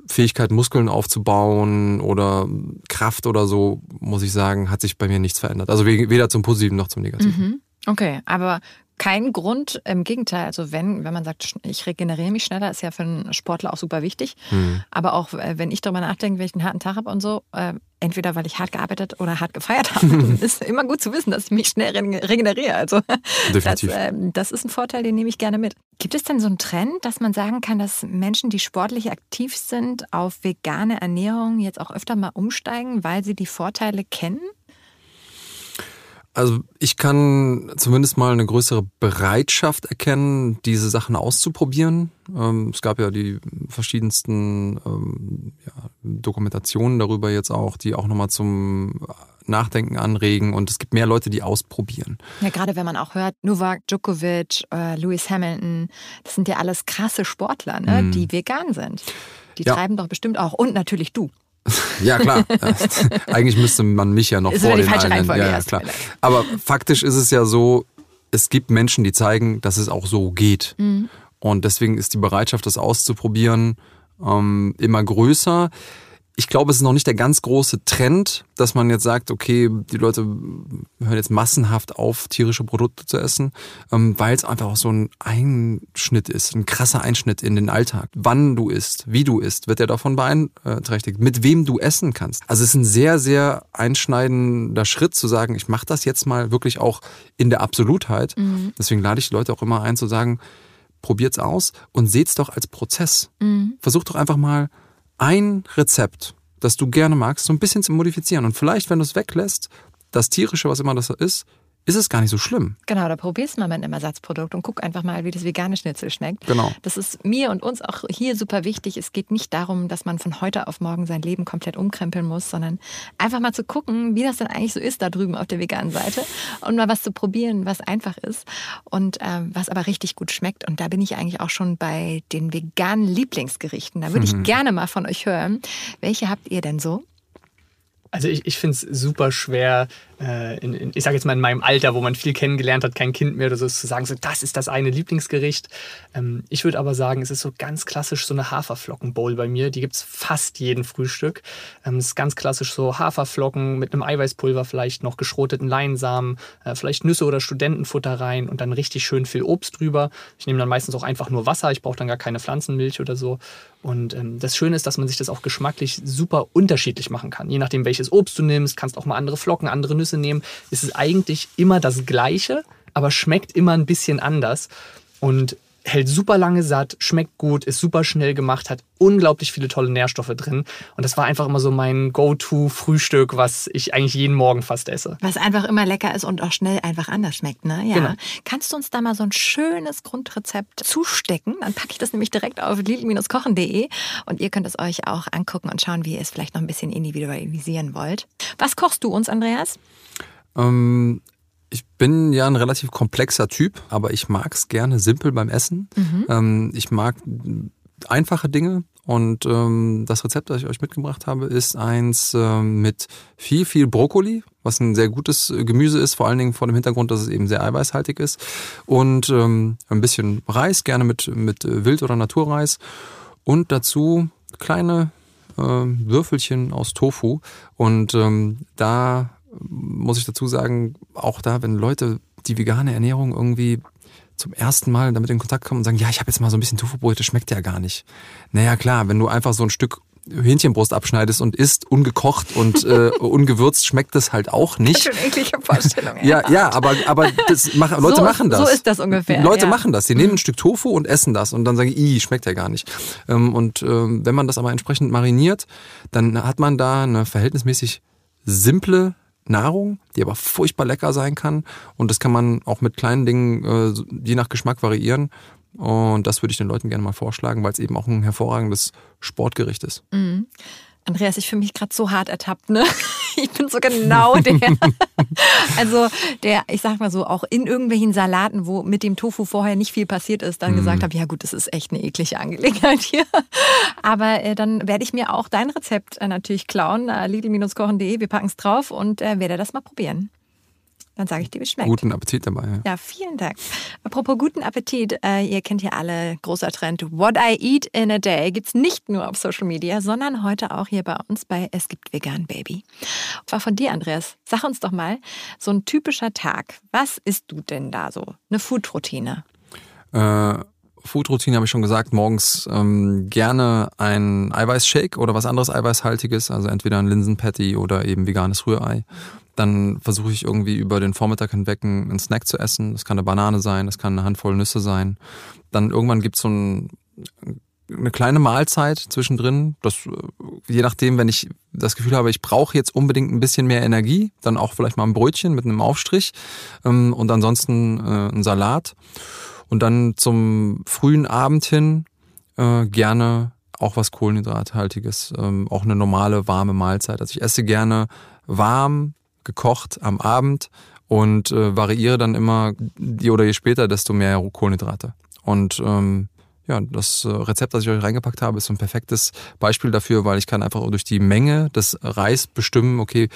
Fähigkeit, Muskeln aufzubauen oder Kraft oder so, muss ich sagen, hat sich bei mir nichts verändert. Also we- weder zum Positiven noch zum Negativen. Okay, aber kein Grund, im Gegenteil. Also wenn, wenn man sagt, ich regeneriere mich schneller, ist ja für einen Sportler auch super wichtig. Mhm. Aber auch äh, wenn ich darüber nachdenke, wenn ich einen harten Tag habe und so, äh, entweder weil ich hart gearbeitet oder hart gefeiert habe, ist immer gut zu wissen, dass ich mich schnell re- regeneriere. Also das, Definitiv. äh, das ist ein Vorteil, den nehme ich gerne mit. Gibt es denn so einen Trend, dass man sagen kann, dass Menschen, die sportlich aktiv sind, auf vegane Ernährung jetzt auch öfter mal umsteigen, weil sie die Vorteile kennen? Also ich kann zumindest mal eine größere Bereitschaft erkennen, diese Sachen auszuprobieren. Ähm, es gab ja die verschiedensten ähm, Dokumentationen darüber jetzt auch, die auch nochmal zum Nachdenken anregen und es gibt mehr Leute, die ausprobieren. Ja, gerade wenn man auch hört, Novak Djokovic, äh, Lewis Hamilton, das sind ja alles krasse Sportler, ne, Mhm. die vegan sind. Die Ja. treiben doch bestimmt auch. Und natürlich du. Ja, klar. Eigentlich müsste man mich ja noch Ist vor den. Reihenfolge Ja, ja, klar. Aber faktisch ist es ja so, es gibt Menschen, die zeigen, dass es auch so geht. Mhm. Und deswegen ist die Bereitschaft, das auszuprobieren, ähm, immer größer. Ich glaube, es ist noch nicht der ganz große Trend, dass man jetzt sagt, okay, die Leute hören jetzt massenhaft auf, tierische Produkte zu essen, ähm, weil es einfach auch so ein Einschnitt ist, ein krasser Einschnitt in den Alltag. Wann du isst, wie du isst, wird ja davon beeinträchtigt, mit wem du essen kannst. Also es ist ein sehr, sehr einschneidender Schritt zu sagen, ich mache das jetzt mal wirklich auch in der Absolutheit. Deswegen lade ich die Leute auch immer ein zu sagen, probiert's aus und seht's doch als Prozess. Versuch doch einfach mal ein Rezept, das du gerne magst, so ein bisschen zu modifizieren. Und vielleicht, wenn du es weglässt, das tierische, was immer das ist, ist es gar nicht so schlimm. Genau, da probierst du mal mit einem Ersatzprodukt und guck einfach mal, wie das vegane Schnitzel schmeckt. Genau. Das ist mir und uns auch hier super wichtig. Es geht nicht darum, dass man von heute auf morgen sein Leben komplett umkrempeln muss, sondern einfach mal zu gucken, wie das denn eigentlich so ist da drüben auf der veganen Seite und mal was zu probieren, was einfach ist und ähm, was aber richtig gut schmeckt. Und da bin ich eigentlich auch schon bei den veganen Lieblingsgerichten. Da würde ich gerne mal von euch hören. Welche habt ihr denn so? Also ich, ich finde es super schwer, äh, in, in, ich sage jetzt mal in meinem Alter, wo man viel kennengelernt hat, kein Kind mehr oder so, zu sagen, so, das ist das eine Lieblingsgericht. Ähm, ich würde aber sagen, es ist so ganz klassisch so eine Haferflockenbowl bei mir. Die gibt es fast jeden Frühstück. Ähm, es ist ganz klassisch so Haferflocken mit einem Eiweißpulver, vielleicht noch geschroteten Leinsamen, äh, vielleicht Nüsse oder Studentenfutter rein und dann richtig schön viel Obst drüber. Ich nehme dann meistens auch einfach nur Wasser. Ich brauche dann gar keine Pflanzenmilch oder so. Und ähm, das Schöne ist, dass man sich das auch geschmacklich super unterschiedlich machen kann. Je nachdem, welches Obst du nimmst, kannst auch mal andere Flocken, andere Nüsse nehmen. Es ist eigentlich immer das Gleiche, aber schmeckt immer ein bisschen anders. Und hält super lange satt, schmeckt gut, ist super schnell gemacht, hat unglaublich viele tolle Nährstoffe drin. Und das war einfach immer so mein Go-To-Frühstück, was ich eigentlich jeden Morgen fast esse. Was einfach immer lecker ist und auch schnell einfach anders schmeckt, ne? Ja. Genau. Kannst du uns da mal so ein schönes Grundrezept zustecken? Dann packe ich das nämlich direkt auf lidl-kochen.de und ihr könnt es euch auch angucken und schauen, wie ihr es vielleicht noch ein bisschen individualisieren wollt. Was kochst du uns, Andreas? Ähm, ich bin ja ein relativ komplexer Typ, aber ich mag es gerne simpel beim Essen. Ähm, ich mag einfache Dinge und ähm, das Rezept, das ich euch mitgebracht habe, ist eins ähm, mit viel, viel Brokkoli, was ein sehr gutes äh, Gemüse ist, vor allen Dingen vor dem Hintergrund, dass es eben sehr eiweißhaltig ist. Und ähm, ein bisschen Reis, gerne mit, mit äh, Wild- oder Naturreis. Und dazu kleine ähm, Würfelchen aus Tofu. Und ähm, da muss ich dazu sagen, auch da, wenn Leute die vegane Ernährung irgendwie zum ersten Mal damit in Kontakt kommen und sagen, ja, ich habe jetzt mal so ein bisschen Tofu-Brot, das schmeckt ja gar nicht. Naja, klar, wenn du einfach so ein Stück Hähnchenbrust abschneidest und isst ungekocht und äh, ungewürzt, schmeckt das halt auch nicht. Schon eklige Vorstellung. Ja, ja, aber, aber das mach, Leute So- machen das. so ist das ungefähr, Leute ja. machen das. Die nehmen ein Stück Tofu und essen das und dann sagen, i, schmeckt ja gar nicht. Ähm, Und ähm, wenn man das aber entsprechend mariniert, dann hat man da eine verhältnismäßig simple Nahrung, die aber furchtbar lecker sein kann. Und das kann man auch mit kleinen Dingen äh, je nach Geschmack variieren. Und das würde ich den Leuten gerne mal vorschlagen, weil es eben auch ein hervorragendes Sportgericht ist. Andreas, ich fühle mich gerade so hart ertappt, ne? Ich bin so genau der. Also der, ich sag mal so, auch in irgendwelchen Salaten, wo mit dem Tofu vorher nicht viel passiert ist, dann gesagt habe, ja gut, das ist echt eine eklige Angelegenheit hier. Aber äh, dann werde ich mir auch dein Rezept äh, natürlich klauen, äh, lidl-kochen.de, wir packen es drauf und äh, werde das mal probieren. Dann sage ich dir, wie es schmeckt. Guten Appetit dabei. Ja. Ja, vielen Dank. Apropos guten Appetit, äh, ihr kennt ja alle großer Trend. What I eat in a day gibt's nicht nur auf Social Media, sondern heute auch hier bei uns bei Es gibt vegan Baby. War von dir, Andreas. Sag uns doch mal, so ein typischer Tag. Was isst du denn da so? Eine Food-Routine? Äh, Foodroutine habe ich schon gesagt, morgens ähm, gerne ein Eiweißshake oder was anderes Eiweißhaltiges, also entweder ein Linsenpatty oder eben veganes Rührei. Dann versuche ich irgendwie über den Vormittag hinweg einen Snack zu essen. Das kann eine Banane sein, das kann eine Handvoll Nüsse sein. Dann irgendwann gibt's so ein, eine kleine Mahlzeit zwischendrin. Das, äh, je nachdem, wenn ich das Gefühl habe, ich brauche jetzt unbedingt ein bisschen mehr Energie, dann auch vielleicht mal ein Brötchen mit einem Aufstrich ähm, und ansonsten äh, ein Salat. Und dann zum frühen Abend hin äh, gerne auch was Kohlenhydrathaltiges, ähm, auch eine normale warme Mahlzeit. Also ich esse gerne warm, gekocht am Abend und äh, variiere dann immer, je oder je später, desto mehr Kohlenhydrate. Und ähm, ja, das äh, Rezept, das ich euch reingepackt habe, ist so ein perfektes Beispiel dafür, weil ich kann einfach durch die Menge des Reis bestimmen, okay,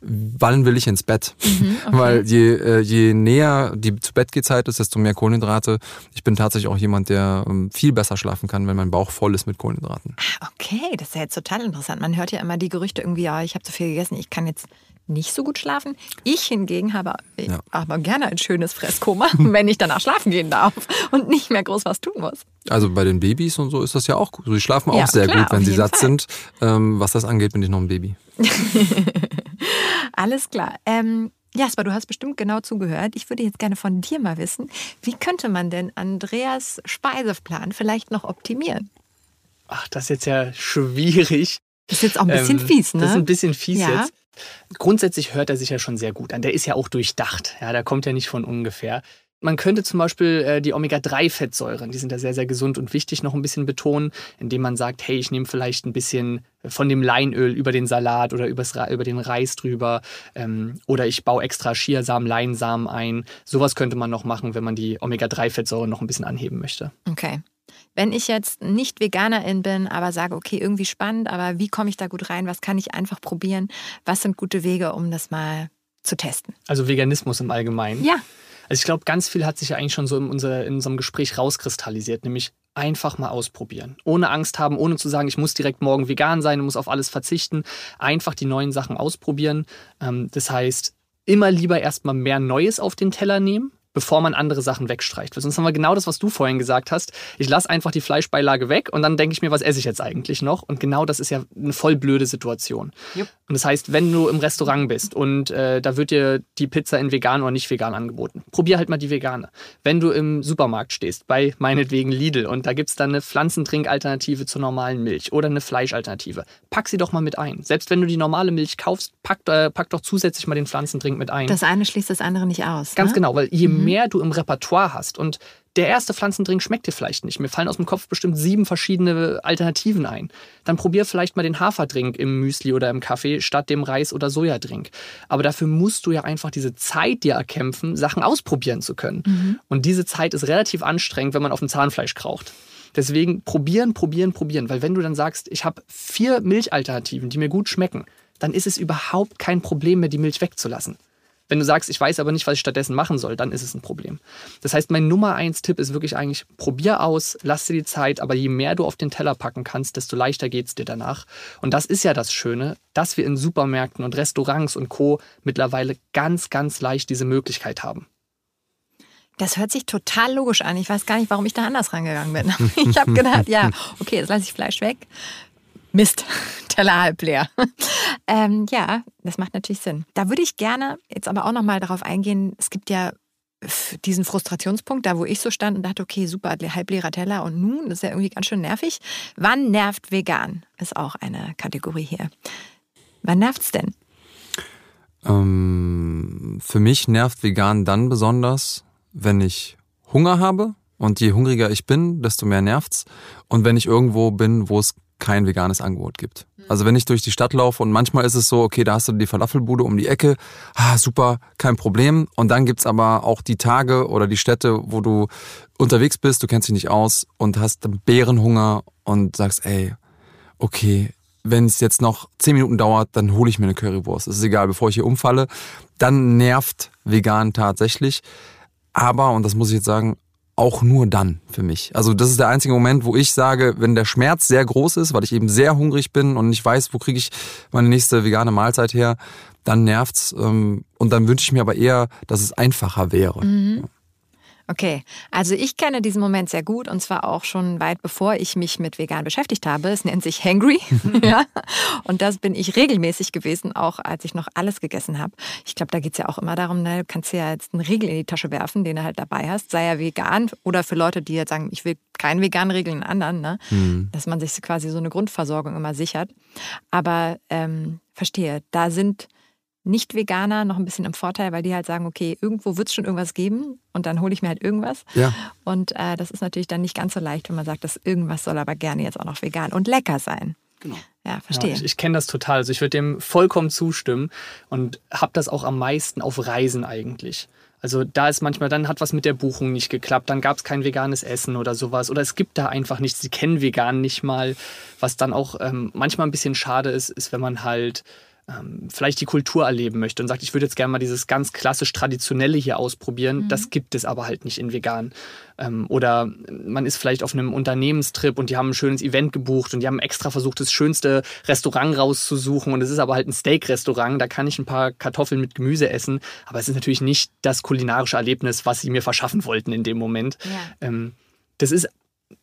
wann will ich ins Bett? Mhm, okay. Weil je, äh, je näher die zu Bett geht Zeit ist, desto mehr Kohlenhydrate. Ich bin tatsächlich auch jemand, der ähm, viel besser schlafen kann, wenn mein Bauch voll ist mit Kohlenhydraten. Ah, okay, das ist ja jetzt total interessant. Man hört ja immer die Gerüchte irgendwie, ja, ich habe zu viel gegessen, ich kann jetzt nicht so gut schlafen. Ich hingegen habe ja. aber gerne ein schönes Fresskoma, wenn ich danach schlafen gehen darf und nicht mehr groß was tun muss. Also bei den Babys und so ist das ja auch gut. Sie schlafen auch ja, sehr klar, gut, wenn sie satt Fall. sind. Ähm, was das angeht, bin ich noch ein Baby. Alles klar. Ähm, Jasper, du hast bestimmt genau zugehört. Ich würde jetzt gerne von dir mal wissen, wie könnte man denn Andreas Speiseplan vielleicht noch optimieren? Ach, das ist jetzt ja schwierig. Das ist jetzt auch ein bisschen ähm, fies, ne? Das ist ein bisschen fies ja. jetzt. Grundsätzlich hört er sich ja schon sehr gut an. Der ist ja auch durchdacht. Ja, der kommt ja nicht von ungefähr. Man könnte zum Beispiel äh, die Omega-3-Fettsäuren, die sind ja sehr, sehr gesund und wichtig, noch ein bisschen betonen, indem man sagt, hey, ich nehme vielleicht ein bisschen von dem Leinöl über den Salat oder übers, über den Reis drüber ähm, oder ich baue extra Chiasamen, Leinsamen ein. Sowas könnte man noch machen, wenn man die Omega-3-Fettsäuren noch ein bisschen anheben möchte. Okay. Wenn ich jetzt nicht Veganerin bin, aber sage, okay, irgendwie spannend, aber wie komme ich da gut rein? Was kann ich einfach probieren? Was sind gute Wege, um das mal zu testen? Also Veganismus im Allgemeinen. Ja. Also ich glaube, ganz viel hat sich ja eigentlich schon so in, unser, in unserem Gespräch rauskristallisiert, nämlich einfach mal ausprobieren. Ohne Angst haben, ohne zu sagen, ich muss direkt morgen vegan sein und muss auf alles verzichten. Einfach die neuen Sachen ausprobieren. Ähm, das heißt, immer lieber erstmal mehr Neues auf den Teller nehmen, bevor man andere Sachen wegstreicht. Weil sonst haben wir genau das, was du vorhin gesagt hast. Ich lasse einfach die Fleischbeilage weg und dann denke ich mir, was esse ich jetzt eigentlich noch? Und genau das ist ja eine voll blöde Situation. Yep. Und das heißt, wenn du im Restaurant bist und äh, da wird dir die Pizza in vegan oder nicht vegan angeboten, probier halt mal die vegane. Wenn du im Supermarkt stehst, bei meinetwegen Lidl und da gibt es dann eine Pflanzentrinkalternative zur normalen Milch oder eine Fleischalternative, pack sie doch mal mit ein. Selbst wenn du die normale Milch kaufst, pack, äh, pack doch zusätzlich mal den Pflanzentrink mit ein. Das eine schließt das andere nicht aus. Ganz ne? genau, weil je mhm. Mehr du im Repertoire hast und der erste Pflanzendrink schmeckt dir vielleicht nicht. Mir fallen aus dem Kopf bestimmt sieben verschiedene Alternativen ein. Dann probier vielleicht mal den Haferdrink im Müsli oder im Kaffee statt dem Reis- oder Sojadrink. Aber dafür musst du ja einfach diese Zeit dir erkämpfen, Sachen ausprobieren zu können. Mhm. Und diese Zeit ist relativ anstrengend, wenn man auf dem Zahnfleisch kraucht. Deswegen probieren, probieren, probieren. Weil wenn du dann sagst, ich habe vier Milchalternativen, die mir gut schmecken, dann ist es überhaupt kein Problem mehr, die Milch wegzulassen. Wenn du sagst, ich weiß aber nicht, was ich stattdessen machen soll, dann ist es ein Problem. Das heißt, mein Nummer eins Tipp ist wirklich eigentlich, probier aus, lass dir die Zeit, aber je mehr du auf den Teller packen kannst, desto leichter geht es dir danach. Und das ist ja das Schöne, dass wir in Supermärkten und Restaurants und Co. mittlerweile ganz, ganz leicht diese Möglichkeit haben. Das hört sich total logisch an. Ich weiß gar nicht, warum ich da anders rangegangen bin. Ich habe gedacht, ja, okay, jetzt lasse ich Fleisch weg. Mist, Teller halb leer. ähm, ja, das macht natürlich Sinn. Da würde ich gerne jetzt aber auch nochmal darauf eingehen, es gibt ja diesen Frustrationspunkt, da wo ich so stand und dachte, okay, super, halbleerer Teller und nun, das ist ja irgendwie ganz schön nervig. Wann nervt vegan? Ist auch eine Kategorie hier. Wann nervt's denn? Ähm, für mich nervt vegan dann besonders, wenn ich Hunger habe und je hungriger ich bin, desto mehr nervt's. Und wenn ich irgendwo bin, wo es kein veganes Angebot gibt. Also wenn ich durch die Stadt laufe und manchmal ist es so, okay, da hast du die Falafelbude um die Ecke, ah, super, kein Problem. Und dann gibt's aber auch die Tage oder die Städte, wo du unterwegs bist, du kennst dich nicht aus und hast Bärenhunger und sagst, ey, okay, wenn es jetzt noch zehn Minuten dauert, dann hole ich mir eine Currywurst. Es ist egal, bevor ich hier umfalle. Dann nervt vegan tatsächlich. Aber, und das muss ich jetzt sagen, auch nur dann für mich. Also das ist der einzige Moment, wo ich sage, wenn der Schmerz sehr groß ist, weil ich eben sehr hungrig bin und nicht weiß, wo kriege ich meine nächste vegane Mahlzeit her, dann nervt's. Ähm, und dann wünsche ich mir aber eher, dass es einfacher wäre. Mhm. Okay, also ich kenne diesen Moment sehr gut und zwar auch schon weit bevor ich mich mit vegan beschäftigt habe. Es nennt sich Hangry. ja. Und das bin ich regelmäßig gewesen, auch als ich noch alles gegessen habe. Ich glaube, da geht es ja auch immer darum, ne, du kannst ja jetzt einen Riegel in die Tasche werfen, den du halt dabei hast, sei er vegan oder für Leute, die jetzt sagen, ich will keinen veganen Riegel, einen anderen, ne? Mhm. dass man sich quasi so eine Grundversorgung immer sichert. Aber ähm, verstehe, da sind nicht-Veganer noch ein bisschen im Vorteil, weil die halt sagen, okay, irgendwo wird es schon irgendwas geben und dann hole ich mir halt irgendwas. Ja. Und äh, das ist natürlich dann nicht ganz so leicht, wenn man sagt, dass irgendwas soll aber gerne jetzt auch noch vegan und lecker sein. Genau. Ja, verstehe. Ja, ich ich kenne das total. Also ich würde dem vollkommen zustimmen und habe das auch am meisten auf Reisen eigentlich. Also da ist manchmal, dann hat was mit der Buchung nicht geklappt, dann gab es kein veganes Essen oder sowas. Oder es gibt da einfach nichts, sie kennen vegan nicht mal. Was dann auch ähm, manchmal ein bisschen schade ist, ist, wenn man halt ähm, vielleicht die Kultur erleben möchte und sagt, ich würde jetzt gerne mal dieses ganz klassisch Traditionelle hier ausprobieren. Mhm. Das gibt es aber halt nicht in vegan. Ähm, oder man ist vielleicht auf einem Unternehmenstrip und die haben ein schönes Event gebucht und die haben extra versucht, das schönste Restaurant rauszusuchen und es ist aber halt ein Steak-Restaurant. Da kann ich ein paar Kartoffeln mit Gemüse essen, aber es ist natürlich nicht das kulinarische Erlebnis, was sie mir verschaffen wollten in dem Moment. Ja. Ähm, das ist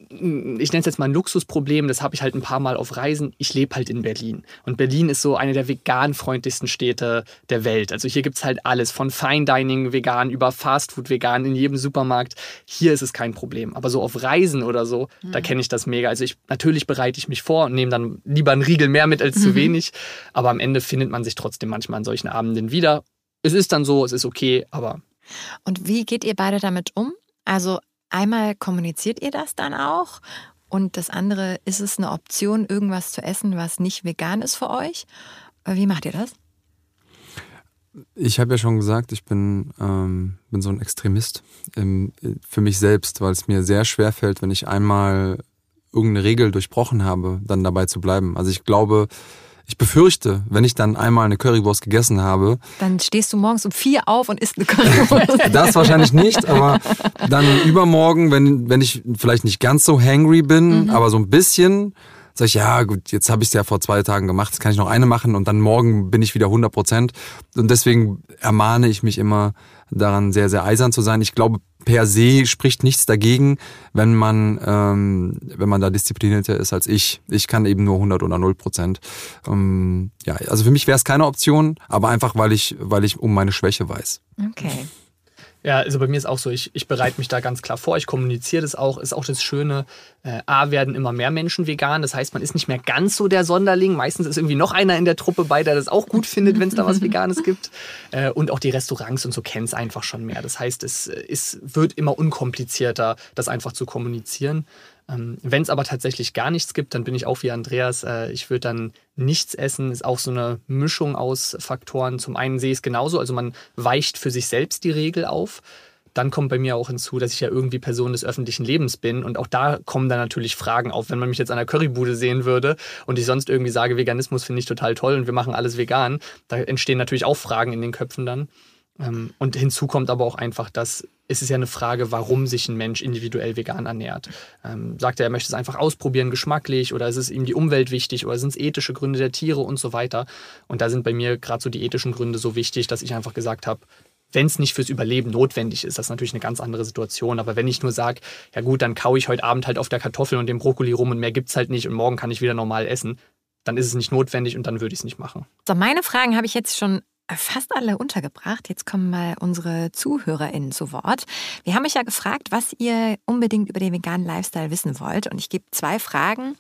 ich nenne es jetzt mal ein Luxusproblem, das habe ich halt ein paar Mal auf Reisen. Ich lebe halt in Berlin. Und Berlin ist so eine der vegan-freundlichsten Städte der Welt. Also hier gibt es halt alles, von Fine Dining vegan über Fastfood vegan in jedem Supermarkt. Hier ist es kein Problem. Aber so auf Reisen oder so, mhm. da kenne ich das mega. Also ich, natürlich bereite ich mich vor und nehme dann lieber einen Riegel mehr mit als mhm. zu wenig. Aber am Ende findet man sich trotzdem manchmal an solchen Abenden wieder. Es ist dann so, es ist okay, aber. Und wie geht ihr beide damit um? Also Einmal kommuniziert ihr das dann auch und das andere, ist es eine Option, irgendwas zu essen, was nicht vegan ist für euch? Wie macht ihr das? Ich habe ja schon gesagt, ich bin, ähm, bin so ein Extremist im, für mich selbst, weil es mir sehr schwer fällt, wenn ich einmal irgendeine Regel durchbrochen habe, dann dabei zu bleiben. Also ich glaube, ich befürchte, wenn ich dann einmal eine Currywurst gegessen habe. Dann stehst du morgens um vier auf und isst eine Currywurst. das wahrscheinlich nicht, aber dann übermorgen, wenn, wenn ich vielleicht nicht ganz so hangry bin, mhm. aber so ein bisschen, sag ich, ja gut, jetzt habe ich es ja vor zwei Tagen gemacht, jetzt kann ich noch eine machen und dann morgen bin ich wieder 100 Prozent. Und deswegen ermahne ich mich immer daran, sehr, sehr eisern zu sein. Ich glaube, per se spricht nichts dagegen, wenn man, ähm, wenn man da disziplinierter ist als ich. Ich kann eben nur 100 oder 0 Prozent. Ähm, ja, also für mich wäre es keine Option, aber einfach, weil ich, weil ich um meine Schwäche weiß. Okay. Ja, also bei mir ist auch so, ich, ich bereite mich da ganz klar vor, ich kommuniziere das auch, ist auch das Schöne, äh, A, werden immer mehr Menschen vegan, das heißt, man ist nicht mehr ganz so der Sonderling, meistens ist irgendwie noch einer in der Truppe bei, der das auch gut findet, wenn es da was Veganes gibt. Äh, und auch die Restaurants und so kennen es einfach schon mehr, das heißt, es, es wird immer unkomplizierter, das einfach zu kommunizieren. Ähm, Wenn es aber tatsächlich gar nichts gibt, dann bin ich auch wie Andreas. Äh, ich würde dann nichts essen. Ist auch so eine Mischung aus Faktoren. Zum einen sehe ich es genauso, also man weicht für sich selbst die Regel auf. Dann kommt bei mir auch hinzu, dass ich ja irgendwie Person des öffentlichen Lebens bin. Und auch da kommen dann natürlich Fragen auf. Wenn man mich jetzt an der Currybude sehen würde und ich sonst irgendwie sage, Veganismus finde ich total toll und wir machen alles vegan, da entstehen natürlich auch Fragen in den Köpfen dann. Ähm, und hinzu kommt aber auch einfach, dass ist es ja eine Frage, warum sich ein Mensch individuell vegan ernährt. Ähm, sagt er, er möchte es einfach ausprobieren, geschmacklich, oder ist es ihm die Umwelt wichtig, oder sind es ethische Gründe der Tiere und so weiter. Und da sind bei mir gerade so die ethischen Gründe so wichtig, dass ich einfach gesagt habe, wenn es nicht fürs Überleben notwendig ist, das ist natürlich eine ganz andere Situation. Aber wenn ich nur sage, ja gut, dann kaue ich heute Abend halt auf der Kartoffel und dem Brokkoli rum und mehr gibt es halt nicht und morgen kann ich wieder normal essen, dann ist es nicht notwendig und dann würde ich es nicht machen. So, meine Fragen habe ich jetzt schon fast alle untergebracht. Jetzt kommen mal unsere ZuhörerInnen zu Wort. Wir haben euch ja gefragt, was ihr unbedingt über den veganen Lifestyle wissen wollt. Und ich gebe zwei Fragen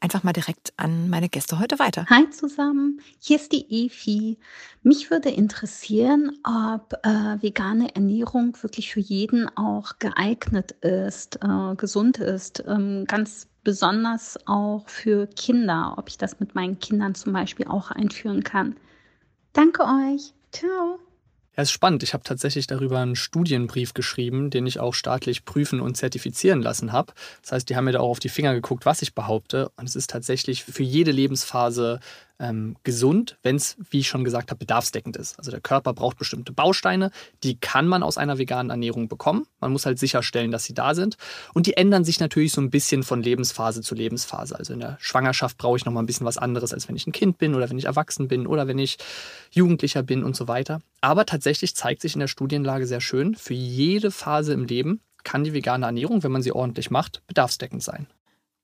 einfach mal direkt an meine Gäste heute weiter. Hi zusammen, hier ist die Efi. Mich würde interessieren, ob äh, vegane Ernährung wirklich für jeden auch geeignet ist, äh, gesund ist, ähm, ganz besonders auch für Kinder, ob ich das mit meinen Kindern zum Beispiel auch einführen kann. Danke euch. Ciao. Ja, ist spannend. Ich habe tatsächlich darüber einen Studienbrief geschrieben, den ich auch staatlich prüfen und zertifizieren lassen habe. Das heißt, die haben mir da auch auf die Finger geguckt, was ich behaupte. Und es ist tatsächlich für jede Lebensphase ähm, gesund, wenn es, wie ich schon gesagt habe, bedarfsdeckend ist. Also der Körper braucht bestimmte Bausteine, die kann man aus einer veganen Ernährung bekommen. Man muss halt sicherstellen, dass sie da sind. Und die ändern sich natürlich so ein bisschen von Lebensphase zu Lebensphase. Also in der Schwangerschaft brauche ich noch mal ein bisschen was anderes, als wenn ich ein Kind bin oder wenn ich erwachsen bin oder wenn ich Jugendlicher bin und so weiter. Aber tatsächlich zeigt sich in der Studienlage sehr schön, für jede Phase im Leben kann die vegane Ernährung, wenn man sie ordentlich macht, bedarfsdeckend sein.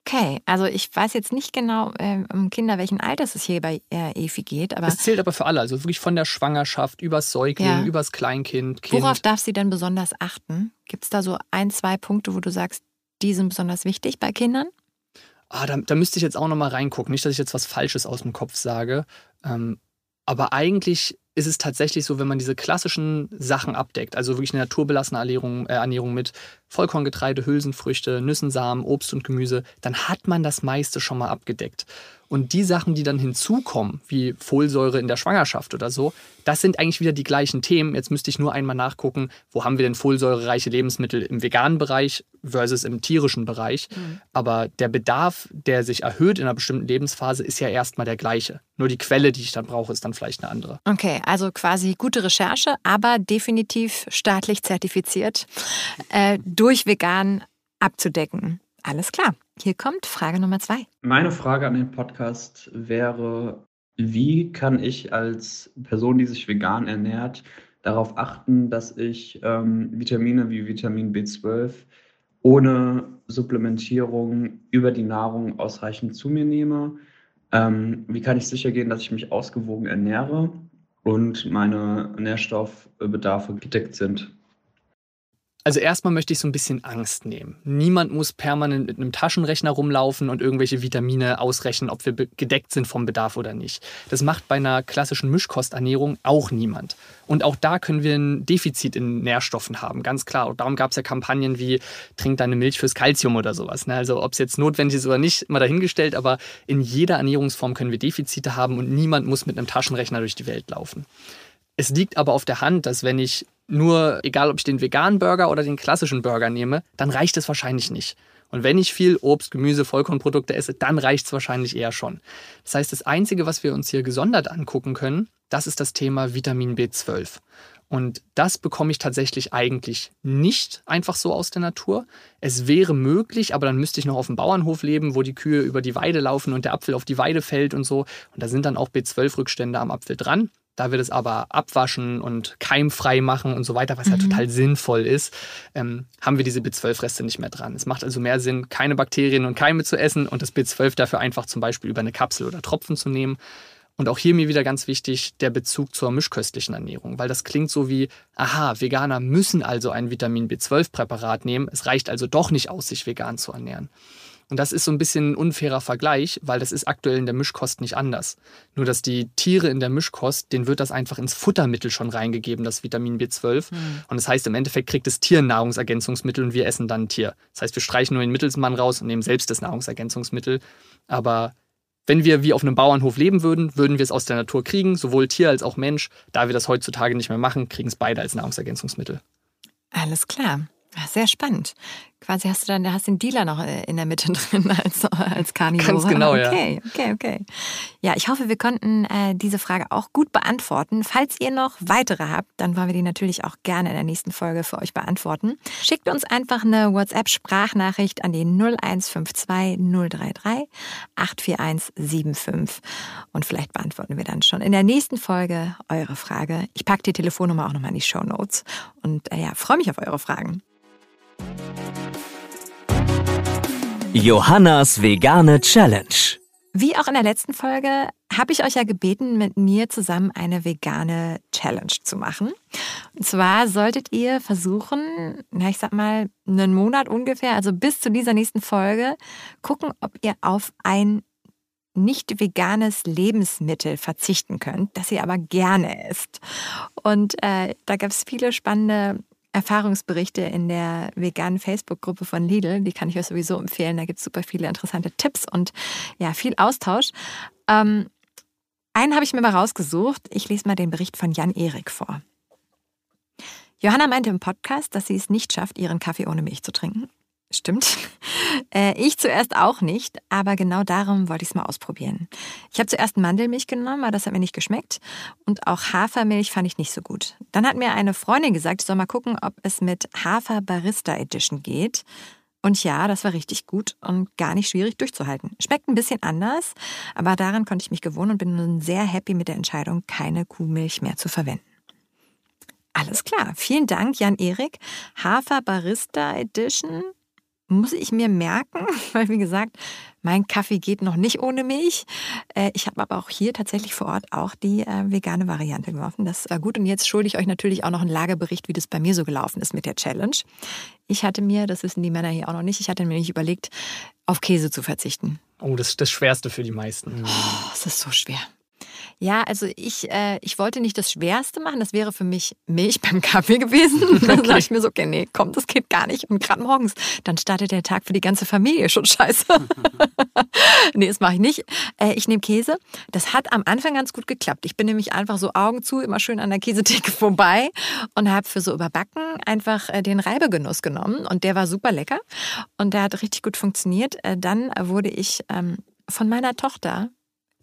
Okay, also ich weiß jetzt nicht genau, äh, um Kinder, welchen Alters es hier bei äh, EFI geht. Aber es zählt aber für alle, also wirklich von der Schwangerschaft übers Säugling, ja. übers Kleinkind. Kind. Worauf darf sie denn besonders achten? Gibt es da so ein, zwei Punkte, wo du sagst, die sind besonders wichtig bei Kindern? Ah, da, da müsste ich jetzt auch nochmal reingucken. Nicht, dass ich jetzt was Falsches aus dem Kopf sage. Ähm, aber eigentlich ist es tatsächlich so, wenn man diese klassischen Sachen abdeckt, also wirklich eine naturbelassene Ernährung, äh, Ernährung mit Vollkorngetreide, Hülsenfrüchte, Nüssen, Samen, Obst und Gemüse, dann hat man das meiste schon mal abgedeckt. Und die Sachen, die dann hinzukommen, wie Folsäure in der Schwangerschaft oder so, das sind eigentlich wieder die gleichen Themen. Jetzt müsste ich nur einmal nachgucken, wo haben wir denn folsäurereiche Lebensmittel im veganen Bereich versus im tierischen Bereich. Mhm. Aber der Bedarf, der sich erhöht in einer bestimmten Lebensphase, ist ja erstmal der gleiche. Nur die Quelle, die ich dann brauche, ist dann vielleicht eine andere. Okay, also quasi gute Recherche, aber definitiv staatlich zertifiziert, äh, durch vegan abzudecken. Alles klar. Hier kommt Frage Nummer zwei. Meine Frage an den Podcast wäre, wie kann ich als Person, die sich vegan ernährt, darauf achten, dass ich ähm, Vitamine wie Vitamin B12 ohne Supplementierung über die Nahrung ausreichend zu mir nehme? Ähm, wie kann ich sicher gehen, dass ich mich ausgewogen ernähre und meine Nährstoffbedarfe gedeckt sind? Also erstmal möchte ich so ein bisschen Angst nehmen. Niemand muss permanent mit einem Taschenrechner rumlaufen und irgendwelche Vitamine ausrechnen, ob wir gedeckt sind vom Bedarf oder nicht. Das macht bei einer klassischen Mischkosternährung auch niemand. Und auch da können wir ein Defizit in Nährstoffen haben, ganz klar. Und darum gab es ja Kampagnen wie Trink deine Milch fürs Kalzium oder sowas. Ne? Also ob es jetzt notwendig ist oder nicht, immer dahingestellt, aber in jeder Ernährungsform können wir Defizite haben und niemand muss mit einem Taschenrechner durch die Welt laufen. Es liegt aber auf der Hand, dass wenn ich nur, egal ob ich den veganen Burger oder den klassischen Burger nehme, dann reicht es wahrscheinlich nicht. Und wenn ich viel Obst, Gemüse, Vollkornprodukte esse, dann reicht es wahrscheinlich eher schon. Das heißt, das Einzige, was wir uns hier gesondert angucken können, das ist das Thema Vitamin B12. Und das bekomme ich tatsächlich eigentlich nicht einfach so aus der Natur. Es wäre möglich, aber dann müsste ich noch auf dem Bauernhof leben, wo die Kühe über die Weide laufen und der Apfel auf die Weide fällt und so. Und da sind dann auch B12-Rückstände am Apfel dran. Da wird es aber abwaschen und keimfrei machen und so weiter, was mhm. ja total sinnvoll ist, ähm, haben wir diese B12-Reste nicht mehr dran. Es macht also mehr Sinn, keine Bakterien und Keime zu essen und das B12 dafür einfach zum Beispiel über eine Kapsel oder Tropfen zu nehmen. Und auch hier mir wieder ganz wichtig der Bezug zur mischköstlichen Ernährung, weil das klingt so wie, aha, Veganer müssen also ein Vitamin B12-Präparat nehmen. Es reicht also doch nicht aus, sich vegan zu ernähren. Und das ist so ein bisschen ein unfairer Vergleich, weil das ist aktuell in der Mischkost nicht anders. Nur dass die Tiere in der Mischkost, denen wird das einfach ins Futtermittel schon reingegeben, das Vitamin B12. Mhm. Und das heißt, im Endeffekt kriegt das Tier ein Nahrungsergänzungsmittel und wir essen dann ein Tier. Das heißt, wir streichen nur den Mittelsmann raus und nehmen selbst das Nahrungsergänzungsmittel. Aber wenn wir wie auf einem Bauernhof leben würden, würden wir es aus der Natur kriegen, sowohl Tier als auch Mensch. Da wir das heutzutage nicht mehr machen, kriegen es beide als Nahrungsergänzungsmittel. Alles klar. Sehr spannend. Quasi hast du dann, hast den Dealer noch äh, in der Mitte drin als, als Carnivore. Ganz genau, ja. Okay, okay, okay. Ja, ich hoffe, wir konnten äh, diese Frage auch gut beantworten. Falls ihr noch weitere habt, dann wollen wir die natürlich auch gerne in der nächsten Folge für euch beantworten. Schickt uns einfach eine WhatsApp-Sprachnachricht an die 0152 033 84175 und vielleicht beantworten wir dann schon in der nächsten Folge eure Frage. Ich packe die Telefonnummer auch nochmal in die Show Notes und äh, ja, freue mich auf eure Fragen. Johannas vegane Challenge. Wie auch in der letzten Folge habe ich euch ja gebeten, mit mir zusammen eine vegane Challenge zu machen. Und zwar solltet ihr versuchen, na, ich sag mal, einen Monat ungefähr, also bis zu dieser nächsten Folge, gucken, ob ihr auf ein nicht veganes Lebensmittel verzichten könnt, das ihr aber gerne isst. Und äh, da gab es viele spannende Erfahrungsberichte in der veganen Facebook-Gruppe von Lidl. Die kann ich euch sowieso empfehlen. Da gibt es super viele interessante Tipps und ja, viel Austausch. Ähm, einen habe ich mir mal rausgesucht. Ich lese mal den Bericht von Jan Erik vor. Johanna meinte im Podcast, dass sie es nicht schafft, ihren Kaffee ohne Milch zu trinken. Stimmt. Äh, ich zuerst auch nicht, aber genau darum wollte ich es mal ausprobieren. Ich habe zuerst Mandelmilch genommen, aber das hat mir nicht geschmeckt. Und auch Hafermilch fand ich nicht so gut. Dann hat mir eine Freundin gesagt, ich soll mal gucken, ob es mit Hafer Barista Edition geht. Und ja, das war richtig gut und gar nicht schwierig durchzuhalten. Schmeckt ein bisschen anders, aber daran konnte ich mich gewohnen und bin nun sehr happy mit der Entscheidung, keine Kuhmilch mehr zu verwenden. Alles klar. Vielen Dank, Jan-Erik. Hafer Barista Edition muss ich mir merken, weil wie gesagt, mein Kaffee geht noch nicht ohne Milch. Äh, ich habe aber auch hier tatsächlich vor Ort auch die äh, vegane Variante geworfen. Das war gut. Und jetzt schulde ich euch natürlich auch noch einen Lagerbericht, wie das bei mir so gelaufen ist mit der Challenge. Ich hatte mir, das wissen die Männer hier auch noch nicht, ich hatte mir nicht überlegt, auf Käse zu verzichten. Oh, das ist das Schwerste für die meisten. Oh, das ist so schwer. Ja, also ich, äh, ich wollte nicht das Schwerste machen. Das wäre für mich Milch beim Kaffee gewesen. Okay. Dann dachte ich mir so, okay, nee, komm, das geht gar nicht. Und gerade morgens, dann startet der Tag für die ganze Familie schon scheiße. nee, das mache ich nicht. Äh, ich nehme Käse. Das hat am Anfang ganz gut geklappt. Ich bin nämlich einfach so Augen zu, immer schön an der Käsetheke vorbei und habe für so überbacken einfach äh, den Reibegenuss genommen. Und der war super lecker. Und der hat richtig gut funktioniert. Äh, dann wurde ich ähm, von meiner Tochter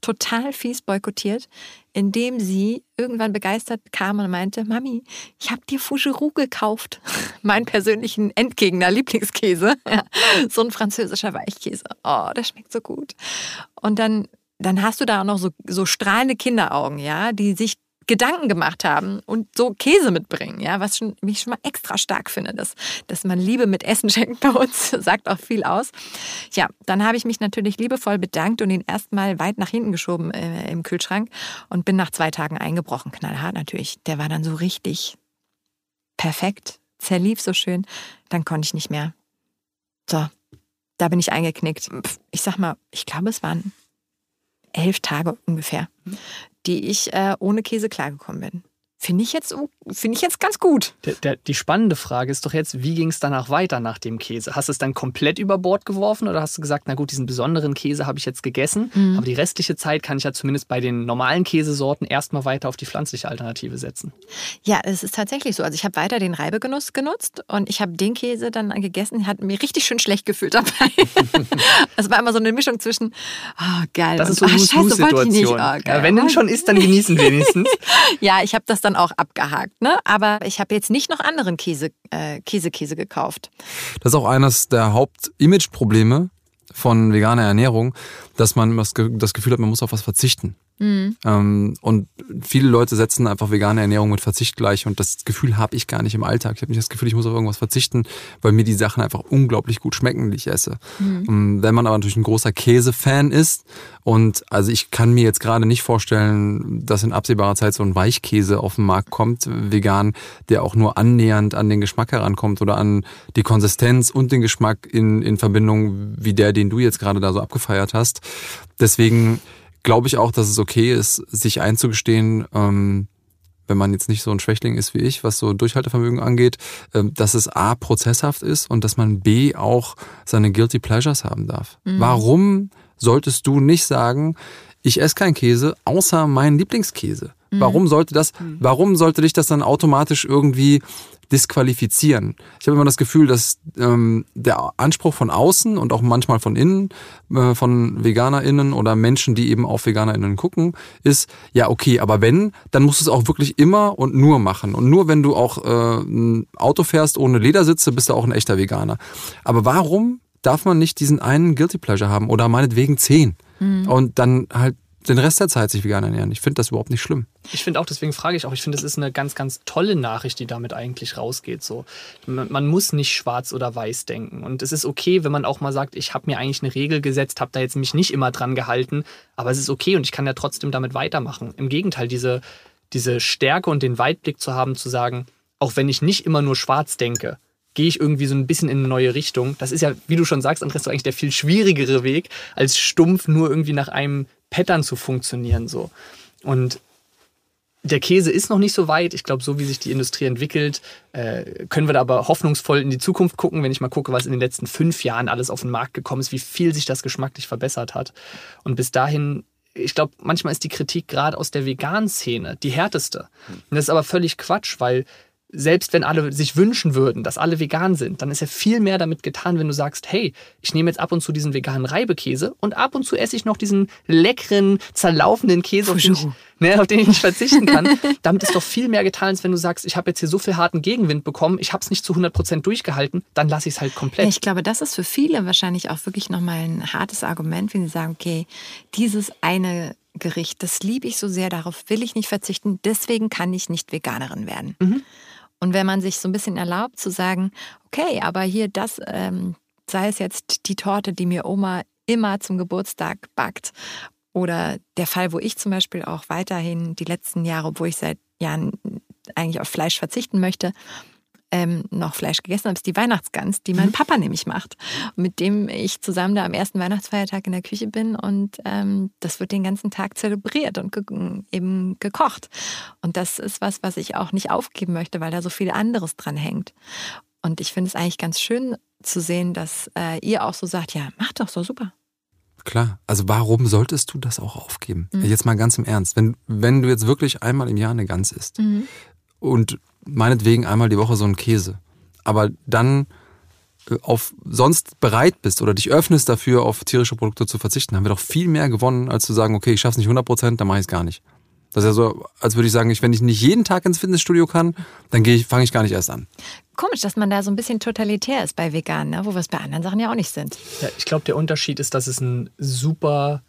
total fies boykottiert, indem sie irgendwann begeistert kam und meinte, Mami, ich habe dir Fougeroux gekauft, meinen persönlichen Endgegner, Lieblingskäse, ja, so ein französischer Weichkäse. Oh, der schmeckt so gut. Und dann dann hast du da auch noch so, so strahlende Kinderaugen, ja, die sich Gedanken gemacht haben und so Käse mitbringen, ja, was schon, mich schon mal extra stark finde, dass, dass man Liebe mit Essen schenkt bei uns, sagt auch viel aus. Ja, dann habe ich mich natürlich liebevoll bedankt und ihn erstmal weit nach hinten geschoben äh, im Kühlschrank und bin nach zwei Tagen eingebrochen, knallhart natürlich. Der war dann so richtig perfekt, zerlief so schön, dann konnte ich nicht mehr. So, da bin ich eingeknickt. Ich sag mal, ich glaube, es waren elf Tage ungefähr, die ich äh, ohne Käse klargekommen bin. Finde ich, jetzt, find ich jetzt ganz gut. Der, der, die spannende Frage ist doch jetzt, wie ging es danach weiter nach dem Käse? Hast du es dann komplett über Bord geworfen oder hast du gesagt, na gut, diesen besonderen Käse habe ich jetzt gegessen, mhm. aber die restliche Zeit kann ich ja zumindest bei den normalen Käsesorten erstmal weiter auf die pflanzliche Alternative setzen? Ja, es ist tatsächlich so. Also ich habe weiter den Reibegenuss genutzt und ich habe den Käse dann gegessen, hat mir richtig schön schlecht gefühlt dabei. Es war immer so eine Mischung zwischen, oh geil, das ist so eine oh, Situation. Oh, ja, wenn du schon isst, dann genießen wenigstens. ja, ich habe das dann dann auch abgehakt. Ne? Aber ich habe jetzt nicht noch anderen Käse, äh, Käse, gekauft. Das ist auch eines der Haupt-Image-Probleme von veganer Ernährung, dass man das Gefühl hat, man muss auf was verzichten. Mhm. Ähm, und viele Leute setzen einfach vegane Ernährung mit Verzicht gleich und das Gefühl habe ich gar nicht im Alltag. Ich habe nicht das Gefühl, ich muss auf irgendwas verzichten, weil mir die Sachen einfach unglaublich gut schmecken, die ich esse. Mhm. Wenn man aber natürlich ein großer Käsefan ist und also ich kann mir jetzt gerade nicht vorstellen, dass in absehbarer Zeit so ein Weichkäse auf den Markt kommt, vegan, der auch nur annähernd an den Geschmack herankommt oder an die Konsistenz und den Geschmack in, in Verbindung wie der, den du jetzt gerade da so abgefeiert hast. Deswegen glaube ich auch, dass es okay ist, sich einzugestehen, ähm, wenn man jetzt nicht so ein Schwächling ist wie ich, was so Durchhaltevermögen angeht, ähm, dass es A, prozesshaft ist und dass man B, auch seine Guilty Pleasures haben darf. Mhm. Warum solltest du nicht sagen, ich esse keinen Käse, außer meinen Lieblingskäse? Mhm. Warum sollte das, mhm. warum sollte dich das dann automatisch irgendwie disqualifizieren. Ich habe immer das Gefühl, dass ähm, der Anspruch von außen und auch manchmal von innen, äh, von VeganerInnen oder Menschen, die eben auf VeganerInnen gucken, ist, ja, okay, aber wenn, dann musst du es auch wirklich immer und nur machen. Und nur wenn du auch äh, ein Auto fährst ohne Ledersitze, bist du auch ein echter Veganer. Aber warum darf man nicht diesen einen Guilty Pleasure haben oder meinetwegen zehn? Mhm. Und dann halt den Rest der Zeit sich vegan ernähren. Ich finde das überhaupt nicht schlimm. Ich finde auch, deswegen frage ich auch, ich finde, das ist eine ganz, ganz tolle Nachricht, die damit eigentlich rausgeht. So. Man, man, muss nicht schwarz oder weiß denken. Und es ist okay, wenn man auch mal sagt, ich habe mir eigentlich eine Regel gesetzt, habe da jetzt mich nicht immer dran gehalten, aber es ist okay und ich kann ja trotzdem damit weitermachen. Im Gegenteil, diese, diese Stärke und den Weitblick zu haben, zu sagen, auch wenn ich nicht immer nur schwarz denke, gehe ich irgendwie so ein bisschen in eine neue Richtung. Das ist ja, wie du schon sagst, Andreas, eigentlich der viel schwierigere Weg, als stumpf nur irgendwie nach einem Pattern zu funktionieren. So. Und der Käse ist noch nicht so weit. Ich glaube, so wie sich die Industrie entwickelt, äh, können wir da aber hoffnungsvoll in die Zukunft gucken, wenn ich mal gucke, was in den letzten fünf Jahren alles auf den Markt gekommen ist, wie viel sich das geschmacklich verbessert hat. Und bis dahin, ich glaube, manchmal ist die Kritik gerade aus der veganen Szene die härteste. Und das ist aber völlig Quatsch, weil selbst wenn alle sich wünschen würden, dass alle vegan sind, dann ist ja viel mehr damit getan, wenn du sagst, hey, ich nehme jetzt ab und zu diesen veganen Reibekäse und ab und zu esse ich noch diesen leckeren, zerlaufenden Käse, auf den, ich, ne, auf den ich nicht verzichten kann. Damit ist doch viel mehr getan, als wenn du sagst, ich habe jetzt hier so viel harten Gegenwind bekommen, ich habe es nicht zu 100% durchgehalten, dann lasse ich es halt komplett. Ich glaube, das ist für viele wahrscheinlich auch wirklich nochmal ein hartes Argument, wenn sie sagen, okay, dieses eine Gericht, das liebe ich so sehr, darauf will ich nicht verzichten, deswegen kann ich nicht Veganerin werden. Mhm. Und wenn man sich so ein bisschen erlaubt zu sagen, okay, aber hier das, ähm, sei es jetzt die Torte, die mir Oma immer zum Geburtstag backt, oder der Fall, wo ich zum Beispiel auch weiterhin die letzten Jahre, obwohl ich seit Jahren eigentlich auf Fleisch verzichten möchte, ähm, noch Fleisch gegessen habe, ist die Weihnachtsgans, die mein Mhm. Papa nämlich macht. Mit dem ich zusammen da am ersten Weihnachtsfeiertag in der Küche bin und ähm, das wird den ganzen Tag zelebriert und ge eben gekocht. Und das ist was, was ich auch nicht aufgeben möchte, weil da so viel anderes dran hängt. Und ich finde es eigentlich ganz schön zu sehen, dass äh, ihr auch so sagt, ja, mach doch so super. Klar, also warum solltest du das auch aufgeben? Mhm. Jetzt mal ganz im Ernst. Wenn, wenn du jetzt wirklich einmal im Jahr eine Gans isst und meinetwegen einmal die Woche so einen Käse, aber dann äh, auf sonst bereit bist oder dich öffnest dafür, auf tierische Produkte zu verzichten, haben wir doch viel mehr gewonnen, als zu sagen, okay, ich schaff's nicht 100 Prozent, dann mache ich es gar nicht. Das ist ja so, als würde ich sagen, ich, wenn ich nicht jeden Tag ins Fitnessstudio kann, dann gehe ich, fange ich gar nicht erst an. Komisch, dass man da so ein bisschen totalitär ist bei Veganen, ne? wo wir es bei anderen Sachen ja auch nicht sind. Ja, ich glaube, der Unterschied ist, dass es ein super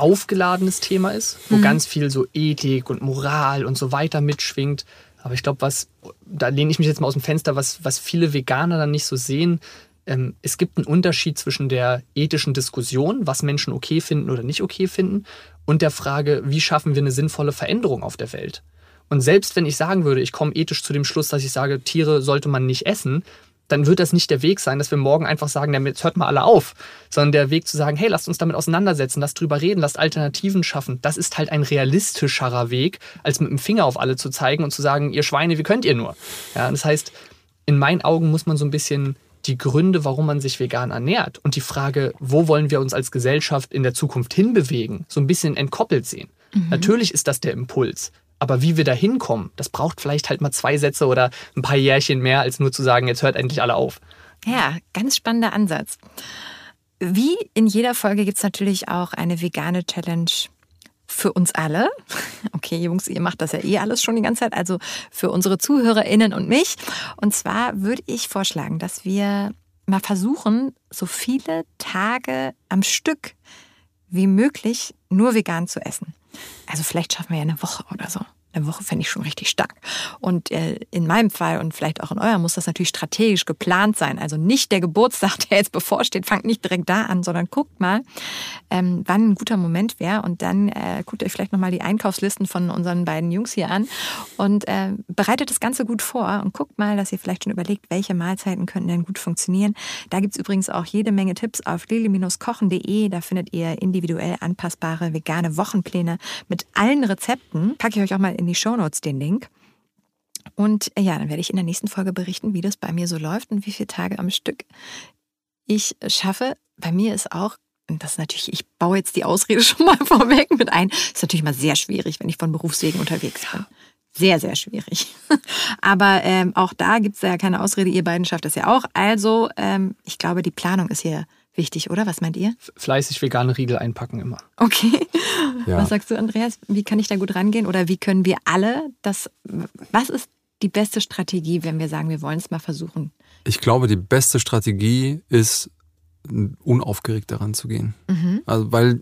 aufgeladenes Thema ist, wo ganz viel so Ethik und Moral und so weiter mitschwingt. Aber ich glaube, was, da lehne ich mich jetzt mal aus dem Fenster, was, was viele Veganer dann nicht so sehen, ähm, es gibt einen Unterschied zwischen der ethischen Diskussion, was Menschen okay finden oder nicht okay finden, und der Frage, wie schaffen wir eine sinnvolle Veränderung auf der Welt. Und selbst wenn ich sagen würde, ich komme ethisch zu dem Schluss, dass ich sage, Tiere sollte man nicht essen, dann wird das nicht der Weg sein, dass wir morgen einfach sagen, jetzt hört mal alle auf, sondern der Weg zu sagen, hey, lasst uns damit auseinandersetzen, lasst drüber reden, lasst Alternativen schaffen. Das ist halt ein realistischerer Weg, als mit dem Finger auf alle zu zeigen und zu sagen, ihr Schweine, wie könnt ihr nur? Ja, das heißt, in meinen Augen muss man so ein bisschen die Gründe, warum man sich vegan ernährt und die Frage, wo wollen wir uns als Gesellschaft in der Zukunft hinbewegen, so ein bisschen entkoppelt sehen. Natürlich ist das der Impuls. Aber wie wir da hinkommen, das braucht vielleicht halt mal zwei Sätze oder ein paar Jährchen mehr, als nur zu sagen, jetzt hört endlich alle auf. Ja, ganz spannender Ansatz. Wie in jeder Folge gibt es natürlich auch eine vegane Challenge für uns alle. Okay, Jungs, ihr macht das ja eh alles schon die ganze Zeit, also für unsere ZuhörerInnen und mich. Und zwar würde ich vorschlagen, dass wir mal versuchen, so viele Tage am Stück wie möglich nur vegan zu essen. Also vielleicht schaffen wir ja eine Woche oder so. Eine Woche fände ich schon richtig stark. Und äh, in meinem Fall und vielleicht auch in eurem muss das natürlich strategisch geplant sein. Also nicht der Geburtstag, der jetzt bevorsteht, fangt nicht direkt da an, sondern guckt mal, ähm, wann ein guter Moment wäre. Und dann äh, guckt euch vielleicht nochmal die Einkaufslisten von unseren beiden Jungs hier an und äh, bereitet das Ganze gut vor und guckt mal, dass ihr vielleicht schon überlegt, welche Mahlzeiten könnten denn gut funktionieren. Da gibt's übrigens auch jede Menge Tipps auf lili-kochen.de. Da findet ihr individuell anpassbare vegane Wochenpläne mit allen Rezepten. Packe ich euch auch mal in die Shownotes den Link. Und äh, ja, dann werde ich in der nächsten Folge berichten, wie das bei mir so läuft und wie viele Tage am Stück ich schaffe. Bei mir ist auch, und das ist natürlich, ich baue jetzt die Ausrede schon mal vorweg mit ein, ist natürlich mal sehr schwierig, wenn ich von Berufswegen unterwegs bin. Sehr, sehr schwierig. Aber ähm, auch da gibt es ja keine Ausrede, ihr beiden schafft das ja auch. Also, ähm, ich glaube, die Planung ist hier wichtig, oder? Was meint ihr? Fleißig vegane Riegel einpacken immer. Okay. Ja. Was sagst du, Andreas? Wie kann ich da gut rangehen? Oder wie können wir alle das, was ist die beste Strategie, wenn wir sagen, wir wollen es mal versuchen? Ich glaube, die beste Strategie ist, unaufgeregt daran zu gehen. Also, weil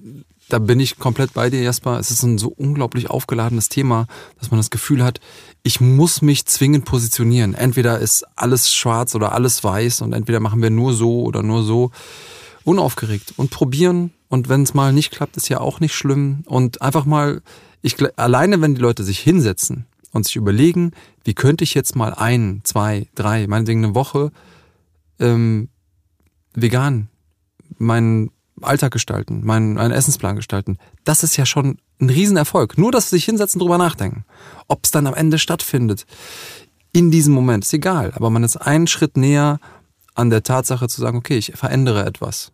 da bin ich komplett bei dir, Jasper. Es ist ein so unglaublich aufgeladenes Thema, dass man das Gefühl hat, ich muss mich zwingend positionieren. Entweder ist alles schwarz oder alles weiß und entweder machen wir nur so oder nur so. Unaufgeregt und probieren. Und wenn es mal nicht klappt, ist ja auch nicht schlimm. Und einfach mal, ich alleine, wenn die Leute sich hinsetzen und sich überlegen, wie könnte ich jetzt mal ein, zwei, drei, meinetwegen eine Woche ähm, vegan meinen Alltag gestalten, meinen, meinen Essensplan gestalten, das ist ja schon ein Riesenerfolg. Nur, dass sie sich hinsetzen, drüber nachdenken. Ob es dann am Ende stattfindet, in diesem Moment, ist egal. Aber man ist einen Schritt näher an der Tatsache zu sagen, okay, ich verändere etwas.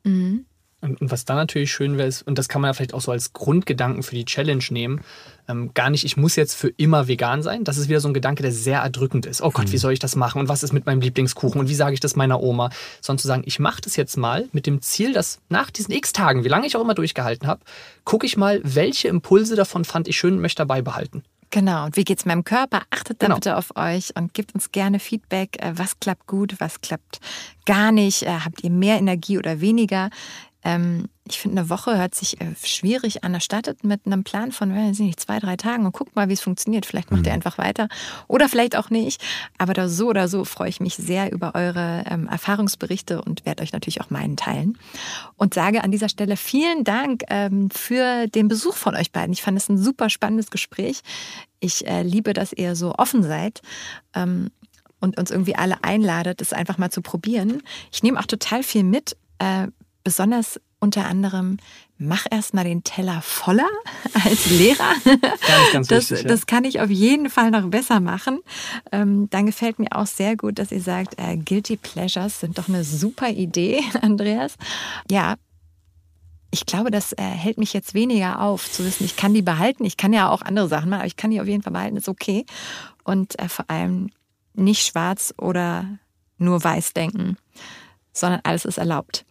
Und, und was dann natürlich schön wäre, ist, und das kann man ja vielleicht auch so als Grundgedanken für die Challenge nehmen, ähm, gar nicht, ich muss jetzt für immer vegan sein. Das ist wieder so ein Gedanke, der sehr erdrückend ist. Oh Gott, wie soll ich das machen? Und was ist mit meinem Lieblingskuchen? Und wie sage ich das meiner Oma? Sondern zu sagen, ich mache das jetzt mal mit dem Ziel, dass nach diesen x Tagen, wie lange ich auch immer durchgehalten habe, gucke ich mal, welche Impulse davon fand ich schön und möchte dabei behalten. Genau. Und wie geht's meinem Körper? Achtet da Genau. bitte auf euch und gebt uns gerne Feedback. äh, Was klappt gut, was klappt gar nicht? Äh, Habt ihr mehr Energie oder weniger? Ähm, ich finde, eine Woche hört sich äh, schwierig an. Startet mit einem Plan von, weiß ich nicht, zwei, drei Tagen und guckt mal, wie es funktioniert. Vielleicht macht ihr einfach weiter oder vielleicht auch nicht. Aber da so oder so freue ich mich sehr über eure ähm, Erfahrungsberichte und werde euch natürlich auch meinen teilen. Und sage an dieser Stelle vielen Dank ähm, für den Besuch von euch beiden. Ich fand es ein super spannendes Gespräch. Ich äh, liebe, dass ihr so offen seid. Ähm, und uns irgendwie alle einladet, das einfach mal zu probieren. Ich nehme auch total viel mit, äh, besonders unter anderem, mach erstmal den Teller voller als Lehrer. Ganz, ganz das, wichtig, ja. das kann ich auf jeden Fall noch besser machen. Ähm, dann gefällt mir auch sehr gut, dass ihr sagt, äh, Guilty Pleasures sind doch eine super Idee, Andreas. Ja, ich glaube, das äh, hält mich jetzt weniger auf, zu wissen, ich kann die behalten. Ich kann ja auch andere Sachen machen, aber ich kann die auf jeden Fall behalten, ist okay. Und äh, vor allem nicht schwarz oder nur weiß denken, sondern alles ist erlaubt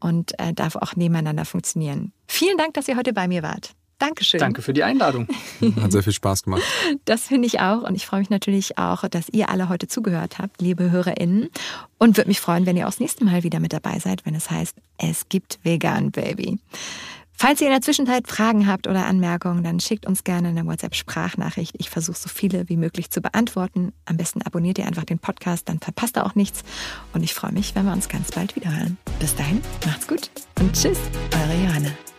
und äh, darf auch nebeneinander funktionieren. Vielen Dank, dass ihr heute bei mir wart. Dankeschön. Danke für die Einladung. Hat sehr viel Spaß gemacht. Das finde ich auch. Und ich freue mich natürlich auch, dass ihr alle heute zugehört habt, liebe HörerInnen. Und würde mich freuen, wenn ihr auch das nächste Mal wieder mit dabei seid, wenn es heißt, es gibt Vegan Baby. Falls ihr in der Zwischenzeit Fragen habt oder Anmerkungen, dann schickt uns gerne eine WhatsApp-Sprachnachricht. Ich versuche so viele wie möglich zu beantworten. Am besten abonniert ihr einfach den Podcast, dann verpasst ihr auch nichts. Und ich freue mich, wenn wir uns ganz bald wiederhören. Bis dahin, macht's gut und tschüss, eure Johanna.